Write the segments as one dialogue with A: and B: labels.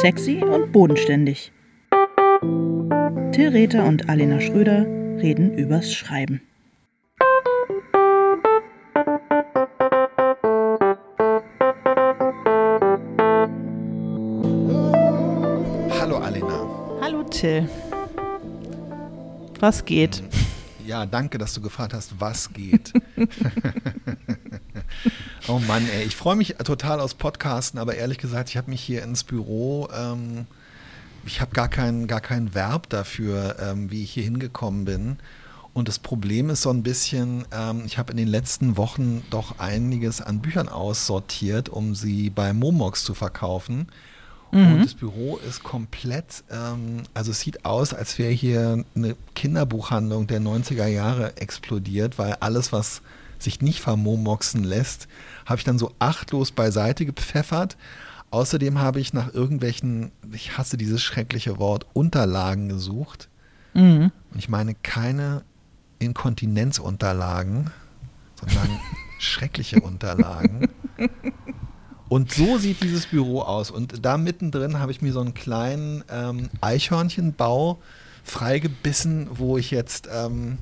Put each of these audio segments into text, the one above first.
A: Sexy und bodenständig. Till Rether und Alena Schröder reden übers Schreiben.
B: Hallo Alena.
A: Hallo Till. Was geht?
B: Ja, danke, dass du gefragt hast, was geht. oh Mann, ey, ich freue mich total aus Podcasten, aber ehrlich gesagt, ich habe mich hier ins Büro, ähm, ich habe gar kein, gar kein Verb dafür, ähm, wie ich hier hingekommen bin. Und das Problem ist so ein bisschen, ähm, ich habe in den letzten Wochen doch einiges an Büchern aussortiert, um sie bei Momox zu verkaufen. Mhm. Und das Büro ist komplett, ähm, also es sieht aus, als wäre hier eine Kinderbuchhandlung der 90er Jahre explodiert, weil alles, was sich nicht vermomoxen lässt, habe ich dann so achtlos beiseite gepfeffert. Außerdem habe ich nach irgendwelchen, ich hasse dieses schreckliche Wort, Unterlagen gesucht. Mhm. Und ich meine keine Inkontinenzunterlagen, sondern schreckliche Unterlagen. Und so sieht dieses Büro aus. Und da mittendrin habe ich mir so einen kleinen ähm, Eichhörnchenbau freigebissen, wo ich jetzt ähm,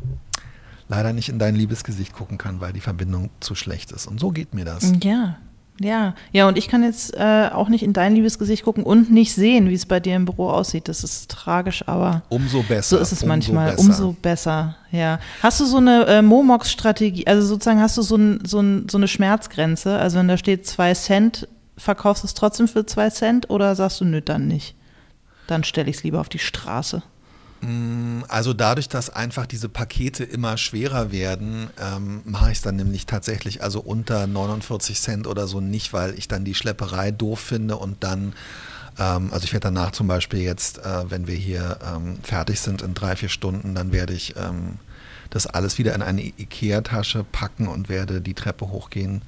B: leider nicht in dein liebes Gesicht gucken kann, weil die Verbindung zu schlecht ist. Und so geht mir das.
A: Ja, ja, ja, und ich kann jetzt äh, auch nicht in dein liebes Gesicht gucken und nicht sehen, wie es bei dir im Büro aussieht. Das ist tragisch, aber
B: umso besser.
A: So ist es
B: umso
A: manchmal.
B: Besser.
A: Umso besser, ja. Hast du so eine äh, Momox-Strategie, also sozusagen hast du so, ein, so, ein, so eine Schmerzgrenze? Also wenn da steht zwei Cent, verkaufst du es trotzdem für zwei Cent oder sagst du, nö, dann nicht? Dann stelle ich es lieber auf die Straße.
B: Mm, also dadurch, dass einfach diese Pakete immer schwerer werden, ähm, mache ich es dann nämlich tatsächlich also unter 49 Cent oder so nicht, weil ich dann die Schlepperei doof finde und dann, ähm, also ich werde danach zum Beispiel jetzt, äh, wenn wir hier ähm, fertig sind in drei, vier Stunden, dann werde ich ähm, das alles wieder in eine Ikea-Tasche packen und werde die Treppe hochgehen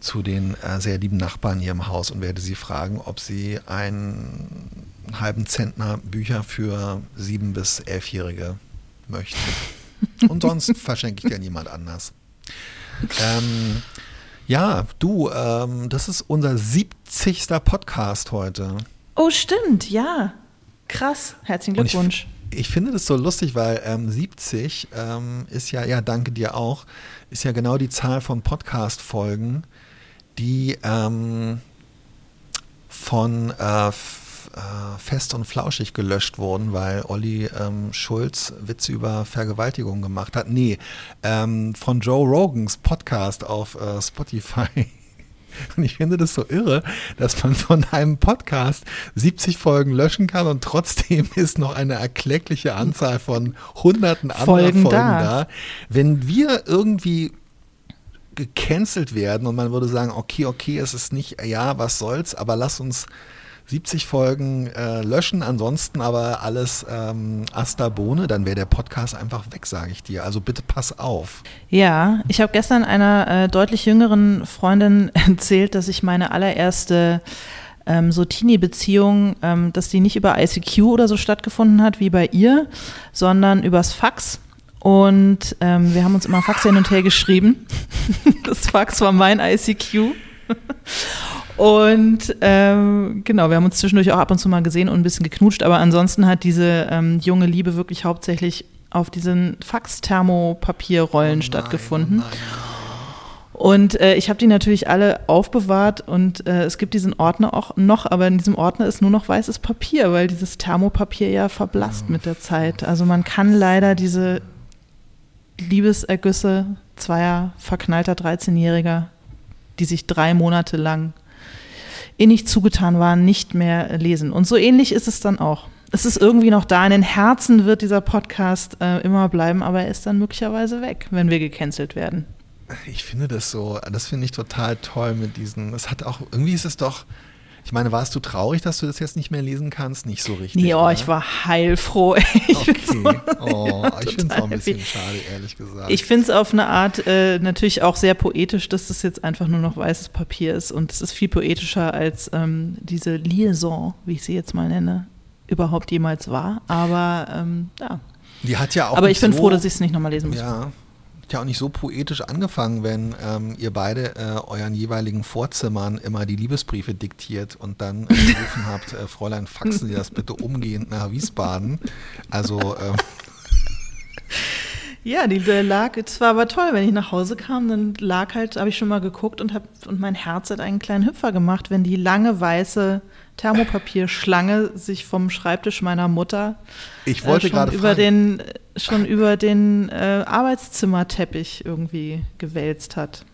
B: zu den äh, sehr lieben Nachbarn hier im Haus und werde sie fragen, ob sie einen halben Zentner Bücher für sieben- bis elfjährige möchten. Und sonst verschenke ich dir niemand anders. Ähm, ja, du, ähm, das ist unser 70. Podcast heute.
A: Oh, stimmt, ja. Krass. Herzlichen Glückwunsch.
B: Ich, ich, finde das so lustig, weil ähm, 70 ähm, ist ja, ja, danke dir auch, ist ja genau die Zahl von Podcast-Folgen, die ähm, von äh, äh, fest und flauschig gelöscht wurden, weil Olli ähm, Schulz Witze über Vergewaltigung gemacht hat. Nee, ähm, von Joe Rogans Podcast auf äh, Spotify. Und ich finde das so irre, dass man von einem Podcast 70 Folgen löschen kann und trotzdem ist noch eine erkleckliche Anzahl von hunderten anderer Folgen, Folgen da. da. Wenn wir irgendwie gecancelt werden und man würde sagen, okay, okay, es ist nicht, ja, was soll's, aber lass uns 70 Folgen äh, löschen, ansonsten aber alles ähm, Asta dann wäre der Podcast einfach weg, sage ich dir. Also bitte pass auf.
A: Ja, ich habe gestern einer äh, deutlich jüngeren Freundin erzählt, dass ich meine allererste ähm, so Teenie-Beziehung, ähm, dass die nicht über ICQ oder so stattgefunden hat wie bei ihr, sondern übers Fax. Und ähm, wir haben uns immer Fax hin und her geschrieben. das Fax war mein ICQ. Und ähm, genau, wir haben uns zwischendurch auch ab und zu mal gesehen und ein bisschen geknutscht, aber ansonsten hat diese ähm, junge Liebe wirklich hauptsächlich auf diesen Fax-Thermopapierrollen oh stattgefunden. Oh und äh, ich habe die natürlich alle aufbewahrt und äh, es gibt diesen Ordner auch noch, aber in diesem Ordner ist nur noch weißes Papier, weil dieses Thermopapier ja verblasst oh. mit der Zeit. Also man kann leider diese Liebesergüsse zweier verknallter 13-Jähriger, die sich drei Monate lang innig zugetan waren, nicht mehr lesen. Und so ähnlich ist es dann auch. Es ist irgendwie noch da. In den Herzen wird dieser Podcast äh, immer bleiben, aber er ist dann möglicherweise weg, wenn wir gecancelt werden.
B: Ich finde das so, das finde ich total toll mit diesen. Es hat auch, irgendwie ist es doch, ich meine, warst du traurig, dass du das jetzt nicht mehr lesen kannst? Nicht so richtig.
A: Nee, oh, oder? ich war heilfroh.
B: Ich okay. oh, ich finde es auch ein bisschen schade, ehrlich gesagt.
A: Ich finde es auf eine Art äh, natürlich auch sehr poetisch, dass das jetzt einfach nur noch weißes Papier ist. Und es ist viel poetischer als ähm, diese Liaison, wie ich sie jetzt mal nenne, überhaupt jemals war. Aber ähm, ja.
B: Die hat ja auch.
A: Aber ich bin so, froh, dass ich es nicht nochmal lesen muss.
B: Ja, ja auch nicht so poetisch angefangen, wenn ähm, ihr beide äh, euren jeweiligen Vorzimmern immer die Liebesbriefe diktiert und dann äh, gerufen habt, äh, Fräulein, faxen Sie das bitte umgehend nach Wiesbaden. Also ähm,
A: ja, die lag, es war aber toll, wenn ich nach Hause kam, dann lag halt, habe ich schon mal geguckt und, hab, und mein Herz hat einen kleinen Hüpfer gemacht, wenn die lange weiße Thermopapierschlange sich vom Schreibtisch meiner Mutter
B: ich wollte äh, gerade
A: über den schon über den äh, Arbeitszimmerteppich irgendwie gewälzt hat.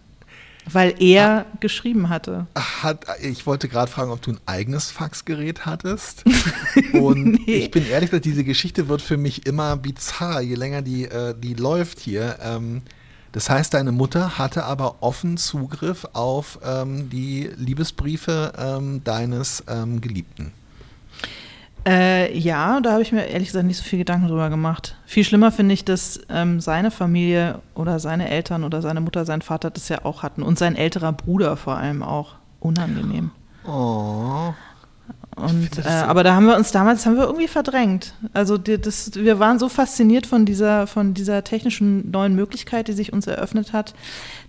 A: Weil er ah, geschrieben hatte.
B: Hat, ich wollte gerade fragen, ob du ein eigenes Faxgerät hattest. Und nee. ich bin ehrlich gesagt, diese Geschichte wird für mich immer bizarr, je länger die, äh, die läuft hier. Ähm, das heißt, deine Mutter hatte aber offen Zugriff auf ähm, die Liebesbriefe ähm, deines ähm, Geliebten.
A: Äh, ja, da habe ich mir ehrlich gesagt nicht so viel Gedanken drüber gemacht. Viel schlimmer finde ich, dass ähm, seine Familie oder seine Eltern oder seine Mutter, sein Vater das ja auch hatten und sein älterer Bruder vor allem auch. Unangenehm.
B: Oh.
A: Und, äh, aber da haben wir uns damals haben wir irgendwie verdrängt. Also die, das, wir waren so fasziniert von dieser, von dieser technischen neuen Möglichkeit, die sich uns eröffnet hat,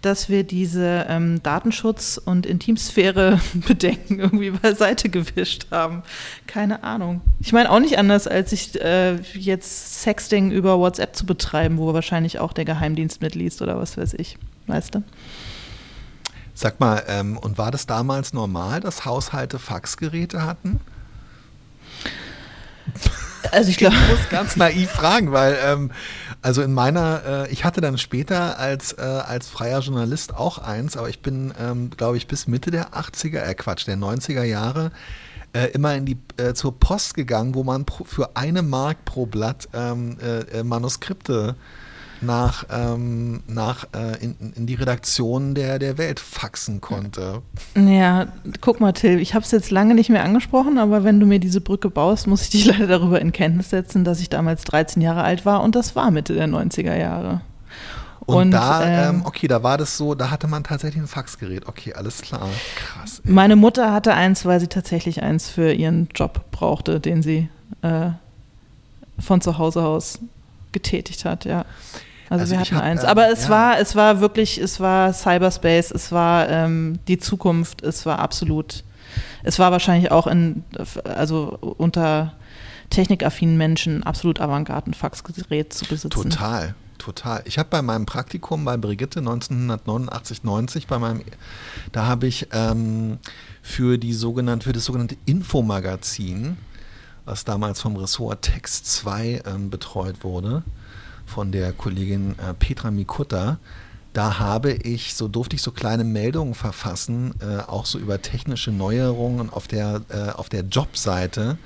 A: dass wir diese ähm, Datenschutz- und Intimsphäre-Bedenken irgendwie beiseite gewischt haben. Keine Ahnung. Ich meine auch nicht anders, als ich äh, jetzt Sexting über WhatsApp zu betreiben, wo wahrscheinlich auch der Geheimdienst mitliest oder was weiß ich. Weißt du?
B: Sag mal, ähm, und war das damals normal, dass Haushalte Faxgeräte hatten?
A: Also ich glaube.
B: Ich muss ganz naiv fragen, weil ähm, also in meiner, äh, ich hatte dann später als, äh, als freier Journalist auch eins, aber ich bin, ähm, glaube ich, bis Mitte der 80er, äh Quatsch, der 90er Jahre äh, immer in die, äh, zur Post gegangen, wo man pro, für eine Mark pro Blatt ähm, äh, Manuskripte nach, ähm, nach äh, in, in, die Redaktion der, der Welt faxen konnte.
A: Ja, guck mal, Till, ich habe es jetzt lange nicht mehr angesprochen, aber wenn du mir diese Brücke baust, muss ich dich leider darüber in Kenntnis setzen, dass ich damals 13 Jahre alt war und das war Mitte der 90er Jahre.
B: Und, und da, ähm, ähm, okay, da war das so, da hatte man tatsächlich ein Faxgerät. Okay, alles klar. Krass.
A: Ey. Meine Mutter hatte eins, weil sie tatsächlich eins für ihren Job brauchte, den sie äh, von zu Hause aus getätigt hat, ja. Also, also wir hatten hab, eins. Ähm, Aber es ja. war, es war wirklich, es war Cyberspace, es war ähm, die Zukunft, es war absolut, es war wahrscheinlich auch in, also unter technikaffinen Menschen absolut Avantgarde, ein Faxgerät zu besitzen.
B: Total. Total. Ich habe bei meinem Praktikum bei Brigitte 1989, 90, bei meinem, da habe ich ähm, für die sogenannte, für das sogenannte Infomagazin, was damals vom Ressort Text 2 ähm, betreut wurde, von der Kollegin äh, Petra Mikutta. Da habe ich, so durfte ich so kleine Meldungen verfassen, äh, auch so über technische Neuerungen auf der, äh, auf der Jobseite.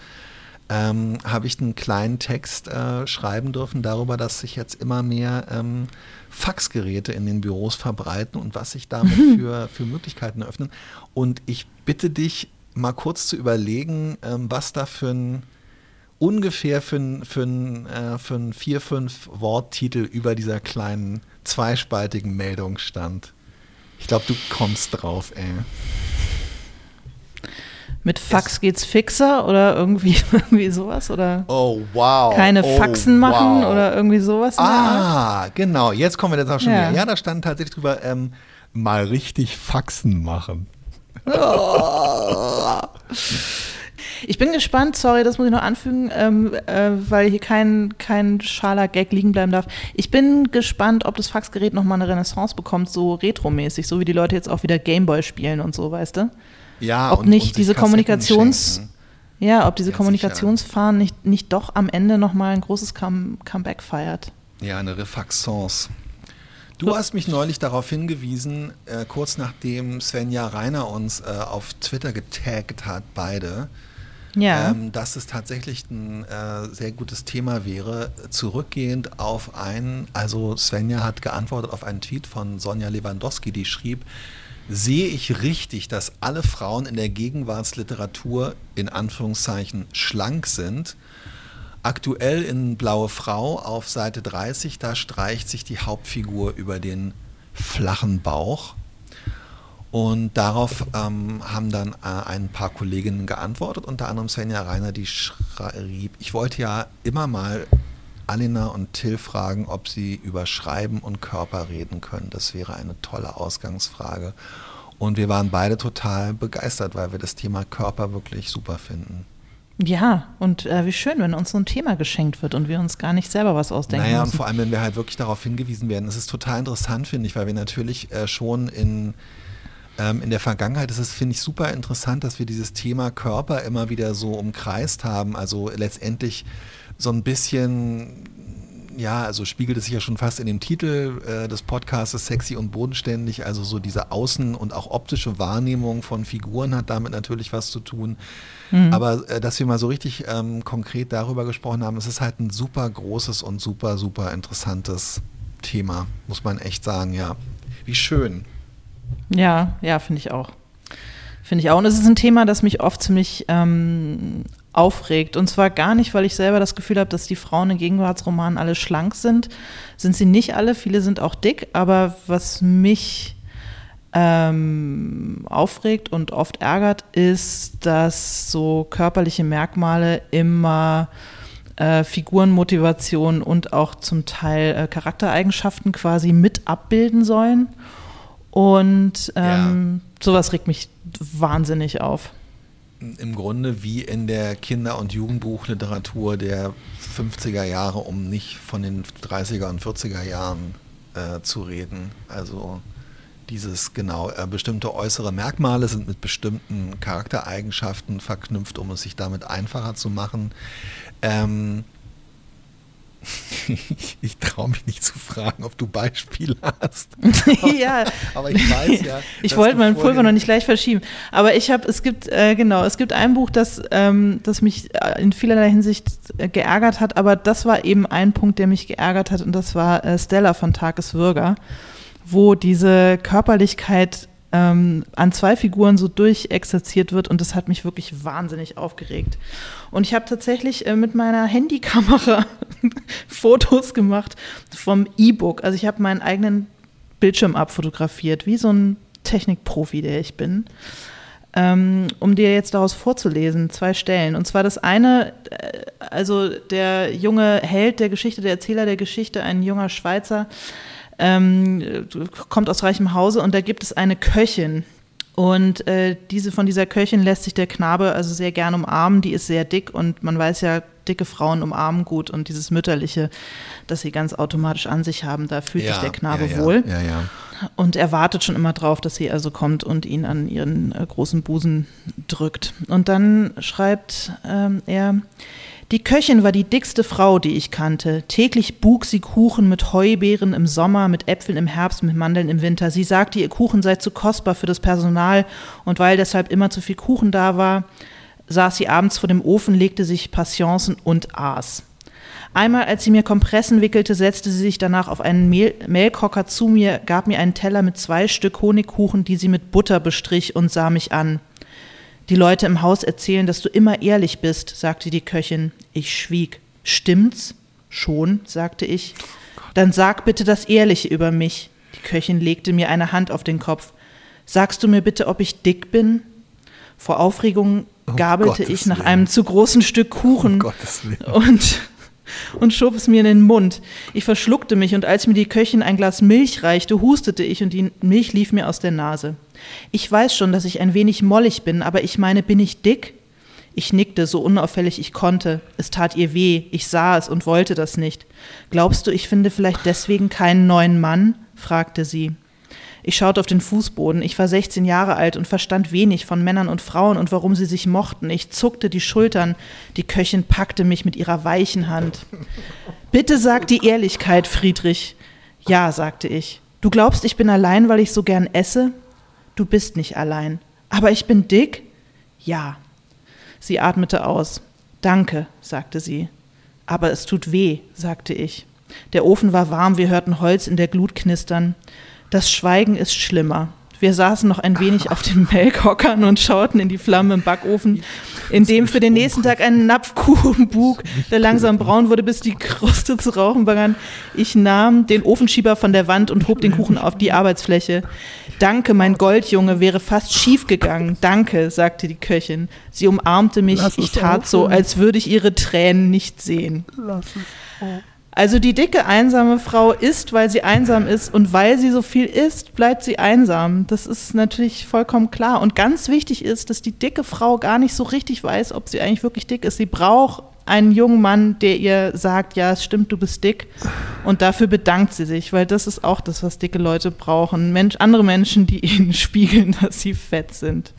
B: Ähm, habe ich einen kleinen Text äh, schreiben dürfen darüber, dass sich jetzt immer mehr ähm, Faxgeräte in den Büros verbreiten und was sich damit für, für Möglichkeiten eröffnen. Und ich bitte dich mal kurz zu überlegen, ähm, was da für ein ungefähr für einen für äh, für ein vier, fünf Worttitel über dieser kleinen zweispaltigen Meldung stand. Ich glaube, du kommst drauf, ey.
A: Mit Fax es geht's fixer oder irgendwie, irgendwie sowas? Oder
B: oh, wow.
A: Keine
B: oh,
A: Faxen machen wow. oder irgendwie sowas?
B: Ah, genau. Jetzt kommen wir jetzt auch schon ja. wieder. Ja, da stand tatsächlich drüber, ähm, mal richtig Faxen machen.
A: Ich bin gespannt, sorry, das muss ich noch anfügen, ähm, äh, weil hier kein, kein schaler Gag liegen bleiben darf. Ich bin gespannt, ob das Faxgerät nochmal eine Renaissance bekommt, so retromäßig, so wie die Leute jetzt auch wieder Gameboy spielen und so, weißt du?
B: Ja,
A: ob und, nicht und diese Kommunikations... Ja, ob diese ja, Kommunikationsfahren nicht, nicht doch am Ende nochmal ein großes Come Comeback feiert.
B: Ja, eine Refaxance. Du hast mich neulich darauf hingewiesen, äh, kurz nachdem Svenja Reiner uns äh, auf Twitter getaggt hat, beide, ja. ähm, dass es tatsächlich ein äh, sehr gutes Thema wäre, zurückgehend auf einen, also Svenja hat geantwortet auf einen Tweet von Sonja Lewandowski, die schrieb, sehe ich richtig, dass alle Frauen in der Gegenwartsliteratur in Anführungszeichen schlank sind. Aktuell in Blaue Frau auf Seite 30, da streicht sich die Hauptfigur über den flachen Bauch. Und darauf ähm, haben dann äh, ein paar Kolleginnen geantwortet, unter anderem Svenja Reiner, die schrieb, ich wollte ja immer mal Alina und Till fragen, ob sie über Schreiben und Körper reden können. Das wäre eine tolle Ausgangsfrage. Und wir waren beide total begeistert, weil wir das Thema Körper wirklich super finden.
A: Ja, und äh, wie schön, wenn uns so ein Thema geschenkt wird und wir uns gar nicht selber was ausdenken
B: naja,
A: müssen.
B: und vor allem, wenn wir halt wirklich darauf hingewiesen werden. Es ist total interessant, finde ich, weil wir natürlich äh, schon in, ähm, in der Vergangenheit, ist es, finde ich, super interessant, dass wir dieses Thema Körper immer wieder so umkreist haben. Also letztendlich so ein bisschen ja, also spiegelt es sich ja schon fast in dem Titel äh, des Podcasts sexy und bodenständig. Also so diese außen- und auch optische Wahrnehmung von Figuren hat damit natürlich was zu tun. Mhm. Aber äh, dass wir mal so richtig ähm, konkret darüber gesprochen haben, es ist halt ein super großes und super, super interessantes Thema, muss man echt sagen, ja. Wie schön.
A: Ja, ja, finde ich auch. Finde ich auch. Und es ist ein Thema, das mich oft ziemlich ähm, aufregt. Und zwar gar nicht, weil ich selber das Gefühl habe, dass die Frauen in Gegenwartsromanen alle schlank sind. Sind sie nicht alle, viele sind auch dick. Aber was mich ähm, aufregt und oft ärgert, ist, dass so körperliche Merkmale immer äh, Figurenmotivation und auch zum Teil äh, Charaktereigenschaften quasi mit abbilden sollen. Und ähm, ja. sowas regt mich wahnsinnig auf
B: im Grunde wie in der Kinder- und Jugendbuchliteratur der 50er Jahre, um nicht von den 30er und 40er Jahren äh, zu reden. Also dieses genau, äh, bestimmte äußere Merkmale sind mit bestimmten Charaktereigenschaften verknüpft, um es sich damit einfacher zu machen. Ähm, ich traue mich nicht zu fragen, ob du Beispiele hast.
A: ja, aber ich weiß ja. ich wollte meinen Pulver noch nicht gleich verschieben. Aber ich habe, es gibt, äh, genau, es gibt ein Buch, das, ähm, das mich äh, in vielerlei Hinsicht äh, geärgert hat, aber das war eben ein Punkt, der mich geärgert hat und das war äh, Stella von Tageswürger, wo diese Körperlichkeit ähm, an zwei Figuren so durchexerziert wird und das hat mich wirklich wahnsinnig aufgeregt. Und ich habe tatsächlich äh, mit meiner Handykamera Fotos gemacht vom E-Book. Also ich habe meinen eigenen Bildschirm abfotografiert, wie so ein Technikprofi, der ich bin. Ähm, um dir jetzt daraus vorzulesen, zwei Stellen. Und zwar das eine, äh, also der junge Held der Geschichte, der Erzähler der Geschichte, ein junger Schweizer, ähm, kommt aus reichem Hause und da gibt es eine Köchin. Und äh, diese von dieser Köchin lässt sich der Knabe also sehr gern umarmen. Die ist sehr dick und man weiß ja, dicke Frauen umarmen gut und dieses Mütterliche, das sie ganz automatisch an sich haben, da fühlt ja, sich der Knabe
B: ja,
A: ja, wohl.
B: Ja, ja.
A: Und er wartet schon immer drauf, dass sie also kommt und ihn an ihren äh, großen Busen drückt. Und dann schreibt ähm, er, die Köchin war die dickste Frau, die ich kannte. Täglich bug sie Kuchen mit Heubeeren im Sommer, mit Äpfeln im Herbst, mit Mandeln im Winter. Sie sagte, ihr Kuchen sei zu kostbar für das Personal und weil deshalb immer zu viel Kuchen da war, saß sie abends vor dem Ofen, legte sich Patienzen und aß. Einmal, als sie mir Kompressen wickelte, setzte sie sich danach auf einen Mehl Mehlkocher zu mir, gab mir einen Teller mit zwei Stück Honigkuchen, die sie mit Butter bestrich und sah mich an. Die Leute im Haus erzählen, dass du immer ehrlich bist, sagte die Köchin. Ich schwieg. Stimmt's? Schon, sagte ich. Dann sag bitte das Ehrliche über mich. Die Köchin legte mir eine Hand auf den Kopf. Sagst du mir bitte, ob ich dick bin? Vor Aufregung gabelte oh ich nach Willen. einem zu großen Stück Kuchen oh und, und schob es mir in den Mund. Ich verschluckte mich und als mir die Köchin ein Glas Milch reichte, hustete ich und die Milch lief mir aus der Nase. Ich weiß schon, dass ich ein wenig mollig bin, aber ich meine, bin ich dick? Ich nickte so unauffällig ich konnte. Es tat ihr weh, ich sah es und wollte das nicht. Glaubst du, ich finde vielleicht deswegen keinen neuen Mann? fragte sie. Ich schaute auf den Fußboden. Ich war 16 Jahre alt und verstand wenig von Männern und Frauen und warum sie sich mochten. Ich zuckte die Schultern. Die Köchin packte mich mit ihrer weichen Hand. Bitte sag die Ehrlichkeit, Friedrich. Ja, sagte ich. Du glaubst, ich bin allein, weil ich so gern esse? Du bist nicht allein. Aber ich bin dick? Ja. Sie atmete aus. Danke, sagte sie. Aber es tut weh, sagte ich. Der Ofen war warm, wir hörten Holz in der Glut knistern. Das Schweigen ist schlimmer. Wir saßen noch ein wenig auf den Melkhockern und schauten in die Flammen im Backofen, in dem für den nächsten Tag ein Napfkuchen bug, der langsam braun wurde, bis die Kruste zu rauchen begann. Ich nahm den Ofenschieber von der Wand und hob den Kuchen auf die Arbeitsfläche. Danke, mein Goldjunge wäre fast schief gegangen. Danke, sagte die Köchin. Sie umarmte mich. Ich tat so, als würde ich ihre Tränen nicht sehen. Lass es. Oh. Also die dicke, einsame Frau isst, weil sie einsam ist und weil sie so viel isst, bleibt sie einsam. Das ist natürlich vollkommen klar. Und ganz wichtig ist, dass die dicke Frau gar nicht so richtig weiß, ob sie eigentlich wirklich dick ist. Sie braucht einen jungen Mann, der ihr sagt, ja, es stimmt, du bist dick. Und dafür bedankt sie sich, weil das ist auch das, was dicke Leute brauchen. Mensch, andere Menschen, die ihnen spiegeln, dass sie fett sind.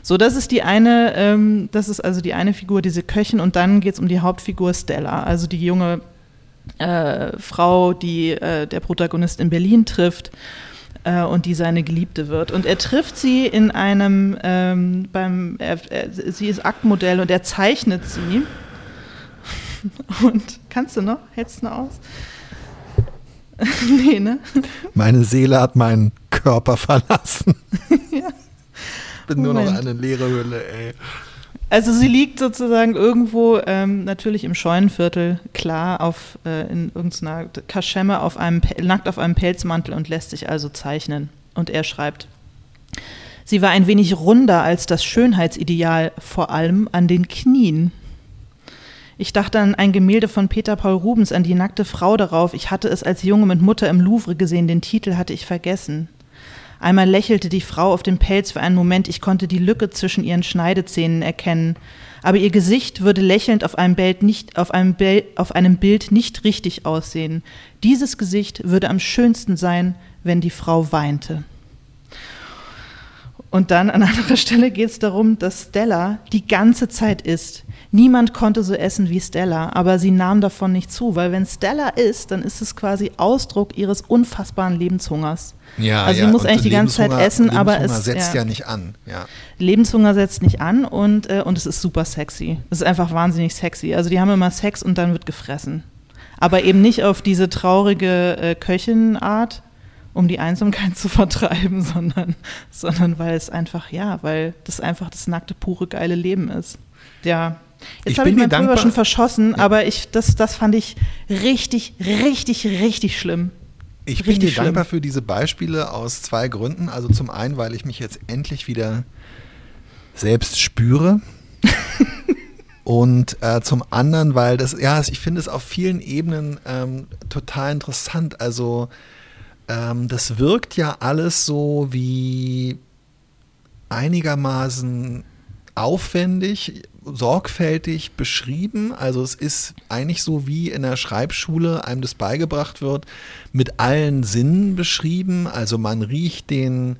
A: So, das ist die eine, ähm, das ist also die eine Figur, diese Köchin, und dann geht es um die Hauptfigur Stella, also die junge äh, Frau, die äh, der Protagonist in Berlin trifft äh, und die seine Geliebte wird. Und er trifft sie in einem, ähm, beim, er, er, sie ist Aktmodell und er zeichnet sie Und kannst du noch? Hältst du noch aus?
B: nee, ne? Meine Seele hat meinen Körper verlassen. ja. Bin Moment. nur noch eine leere Hülle, ey.
A: Also sie liegt sozusagen irgendwo ähm, natürlich im Scheunenviertel, klar, auf, äh, in irgendeiner Kaschemme auf einem, nackt auf einem Pelzmantel und lässt sich also zeichnen. Und er schreibt, sie war ein wenig runder als das Schönheitsideal, vor allem an den Knien. Ich dachte an ein Gemälde von Peter Paul Rubens, an die nackte Frau darauf. Ich hatte es als Junge mit Mutter im Louvre gesehen, den Titel hatte ich vergessen. Einmal lächelte die Frau auf dem Pelz für einen Moment, ich konnte die Lücke zwischen ihren Schneidezähnen erkennen. Aber ihr Gesicht würde lächelnd auf einem, Bild nicht, auf, einem auf einem Bild nicht richtig aussehen. Dieses Gesicht würde am schönsten sein, wenn die Frau weinte. Und dann an anderer Stelle geht es darum, dass Stella die ganze Zeit isst. Niemand konnte so essen wie Stella, aber sie nahm davon nicht zu, weil wenn Stella isst, dann ist es quasi Ausdruck ihres unfassbaren Lebenshungers. Ja, also sie ja. muss eigentlich die ganze Zeit essen, aber es
B: setzt ja, ja nicht an. Ja.
A: Lebenshunger setzt nicht an und, äh, und es ist super sexy. Es ist einfach wahnsinnig sexy. Also die haben immer Sex und dann wird gefressen. Aber eben nicht auf diese traurige äh, Köchin-Art, um die Einsamkeit zu vertreiben, sondern, sondern weil es einfach, ja, weil das einfach das nackte, pure, geile Leben ist. Ja, Jetzt habe ich meinen Pulver schon verschossen, ja. aber ich, das, das fand ich richtig, richtig, richtig schlimm.
B: Ich richtig bin dir schlimm. dankbar für diese Beispiele aus zwei Gründen. Also zum einen, weil ich mich jetzt endlich wieder selbst spüre. Und äh, zum anderen, weil das, ja, ich finde es auf vielen Ebenen ähm, total interessant. Also ähm, das wirkt ja alles so wie einigermaßen aufwendig, sorgfältig beschrieben. Also es ist eigentlich so wie in der Schreibschule einem das beigebracht wird, mit allen Sinnen beschrieben. Also man riecht den,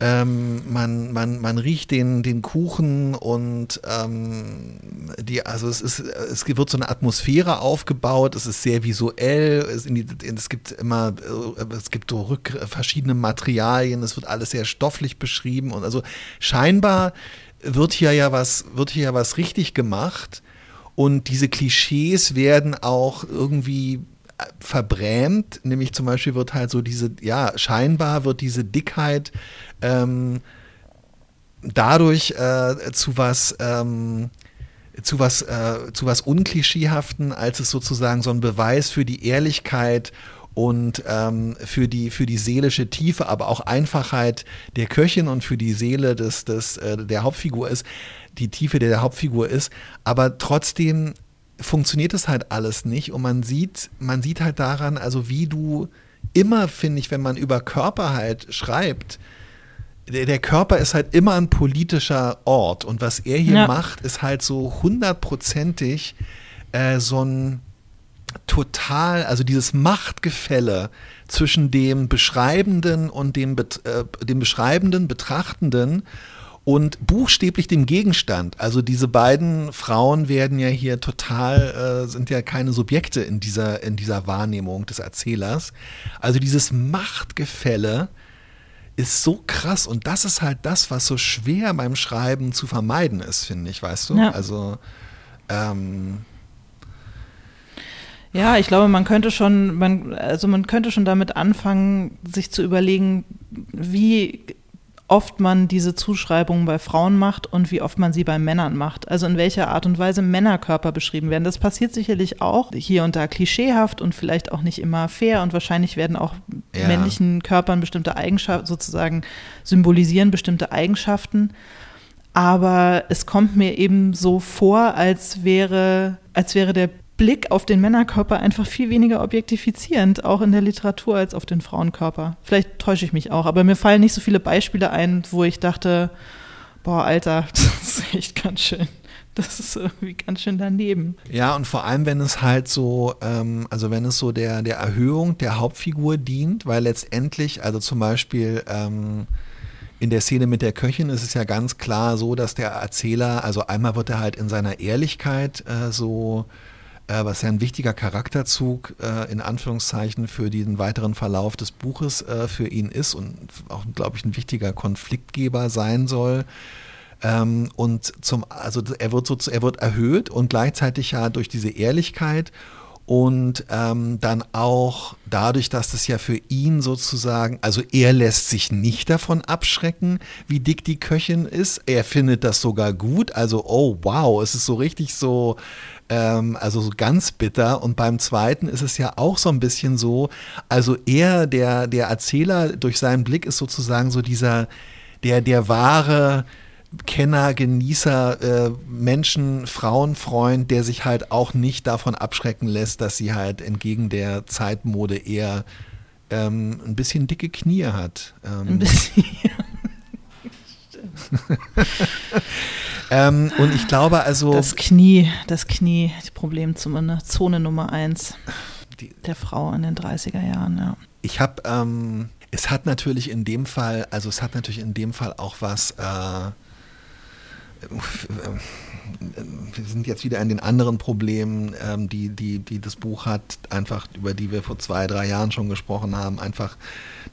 B: ähm, man, man, man riecht den, den Kuchen und ähm, die, also es ist, es wird so eine Atmosphäre aufgebaut, es ist sehr visuell, es, die, es gibt immer, äh, es gibt so rück, verschiedene Materialien, es wird alles sehr stofflich beschrieben. Und also scheinbar wird hier ja was, wird hier ja was richtig gemacht. Und diese Klischees werden auch irgendwie verbrämt, nämlich zum Beispiel wird halt so diese, ja, scheinbar wird diese Dickheit ähm, dadurch äh, zu was, ähm, zu was, äh, zu was unklischeehaften, als es sozusagen so ein Beweis für die Ehrlichkeit und ähm, für, die, für die seelische Tiefe, aber auch Einfachheit der Köchin und für die Seele des, des, äh, der Hauptfigur ist, die Tiefe der Hauptfigur ist. Aber trotzdem funktioniert es halt alles nicht und man sieht, man sieht halt daran, also wie du immer, finde ich, wenn man über Körper halt schreibt, der, der, Körper ist halt immer ein politischer Ort und was er hier ja. macht, ist halt so hundertprozentig äh, so ein total, also dieses Machtgefälle zwischen dem Beschreibenden und dem, äh, dem Beschreibenden, Betrachtenden und buchstäblich dem Gegenstand. Also diese beiden Frauen werden ja hier total, äh, sind ja keine Subjekte in dieser, in dieser Wahrnehmung des Erzählers. Also dieses Machtgefälle ist so krass und das ist halt das, was so schwer beim Schreiben zu vermeiden ist, finde ich, weißt du? Ja. Also ähm,
A: ja, ich glaube, man könnte schon, man, also man könnte schon damit anfangen, sich zu überlegen, wie oft man diese Zuschreibungen bei Frauen macht und wie oft man sie bei Männern macht. Also in welcher Art und Weise Männerkörper beschrieben werden. Das passiert sicherlich auch hier und da klischeehaft und vielleicht auch nicht immer fair und wahrscheinlich werden auch ja. männlichen Körpern bestimmte Eigenschaften sozusagen symbolisieren bestimmte Eigenschaften. Aber es kommt mir eben so vor, als wäre, als wäre der Blick auf den Männerkörper einfach viel weniger objektifizierend, auch in der Literatur, als auf den Frauenkörper. Vielleicht täusche ich mich auch, aber mir fallen nicht so viele Beispiele ein, wo ich dachte, boah, Alter, das ist echt ganz schön. Das ist irgendwie ganz schön daneben.
B: Ja, und vor allem, wenn es halt so, ähm, also wenn es so der, der Erhöhung der Hauptfigur dient, weil letztendlich, also zum Beispiel ähm, in der Szene mit der Köchin ist es ja ganz klar so, dass der Erzähler, also einmal wird er halt in seiner Ehrlichkeit äh, so was ja ein wichtiger Charakterzug äh, in Anführungszeichen für den weiteren Verlauf des Buches äh, für ihn ist und auch, glaube ich, ein wichtiger Konfliktgeber sein soll. Ähm, und zum, also er wird so, er wird erhöht und gleichzeitig ja durch diese Ehrlichkeit und ähm, dann auch dadurch, dass das ja für ihn sozusagen, also er lässt sich nicht davon abschrecken, wie dick die Köchin ist. Er findet das sogar gut. Also, oh wow, es ist so richtig so, ähm, also so ganz bitter. Und beim zweiten ist es ja auch so ein bisschen so, also er, der, der Erzähler, durch seinen Blick ist sozusagen so dieser, der, der wahre, Kenner, Genießer, äh, Menschen, Frauenfreund, der sich halt auch nicht davon abschrecken lässt, dass sie halt entgegen der Zeitmode eher ähm, ein bisschen dicke Knie hat. Ähm. Ein bisschen. ähm, und ich glaube also.
A: Das Knie, das Knie, das Problem zumindest, Zone Nummer eins die, der Frau in den 30er Jahren, ja.
B: Ich habe, ähm, es hat natürlich in dem Fall, also es hat natürlich in dem Fall auch was. Äh, wir sind jetzt wieder an den anderen Problemen, ähm, die, die, die das Buch hat, einfach über die wir vor zwei, drei Jahren schon gesprochen haben, einfach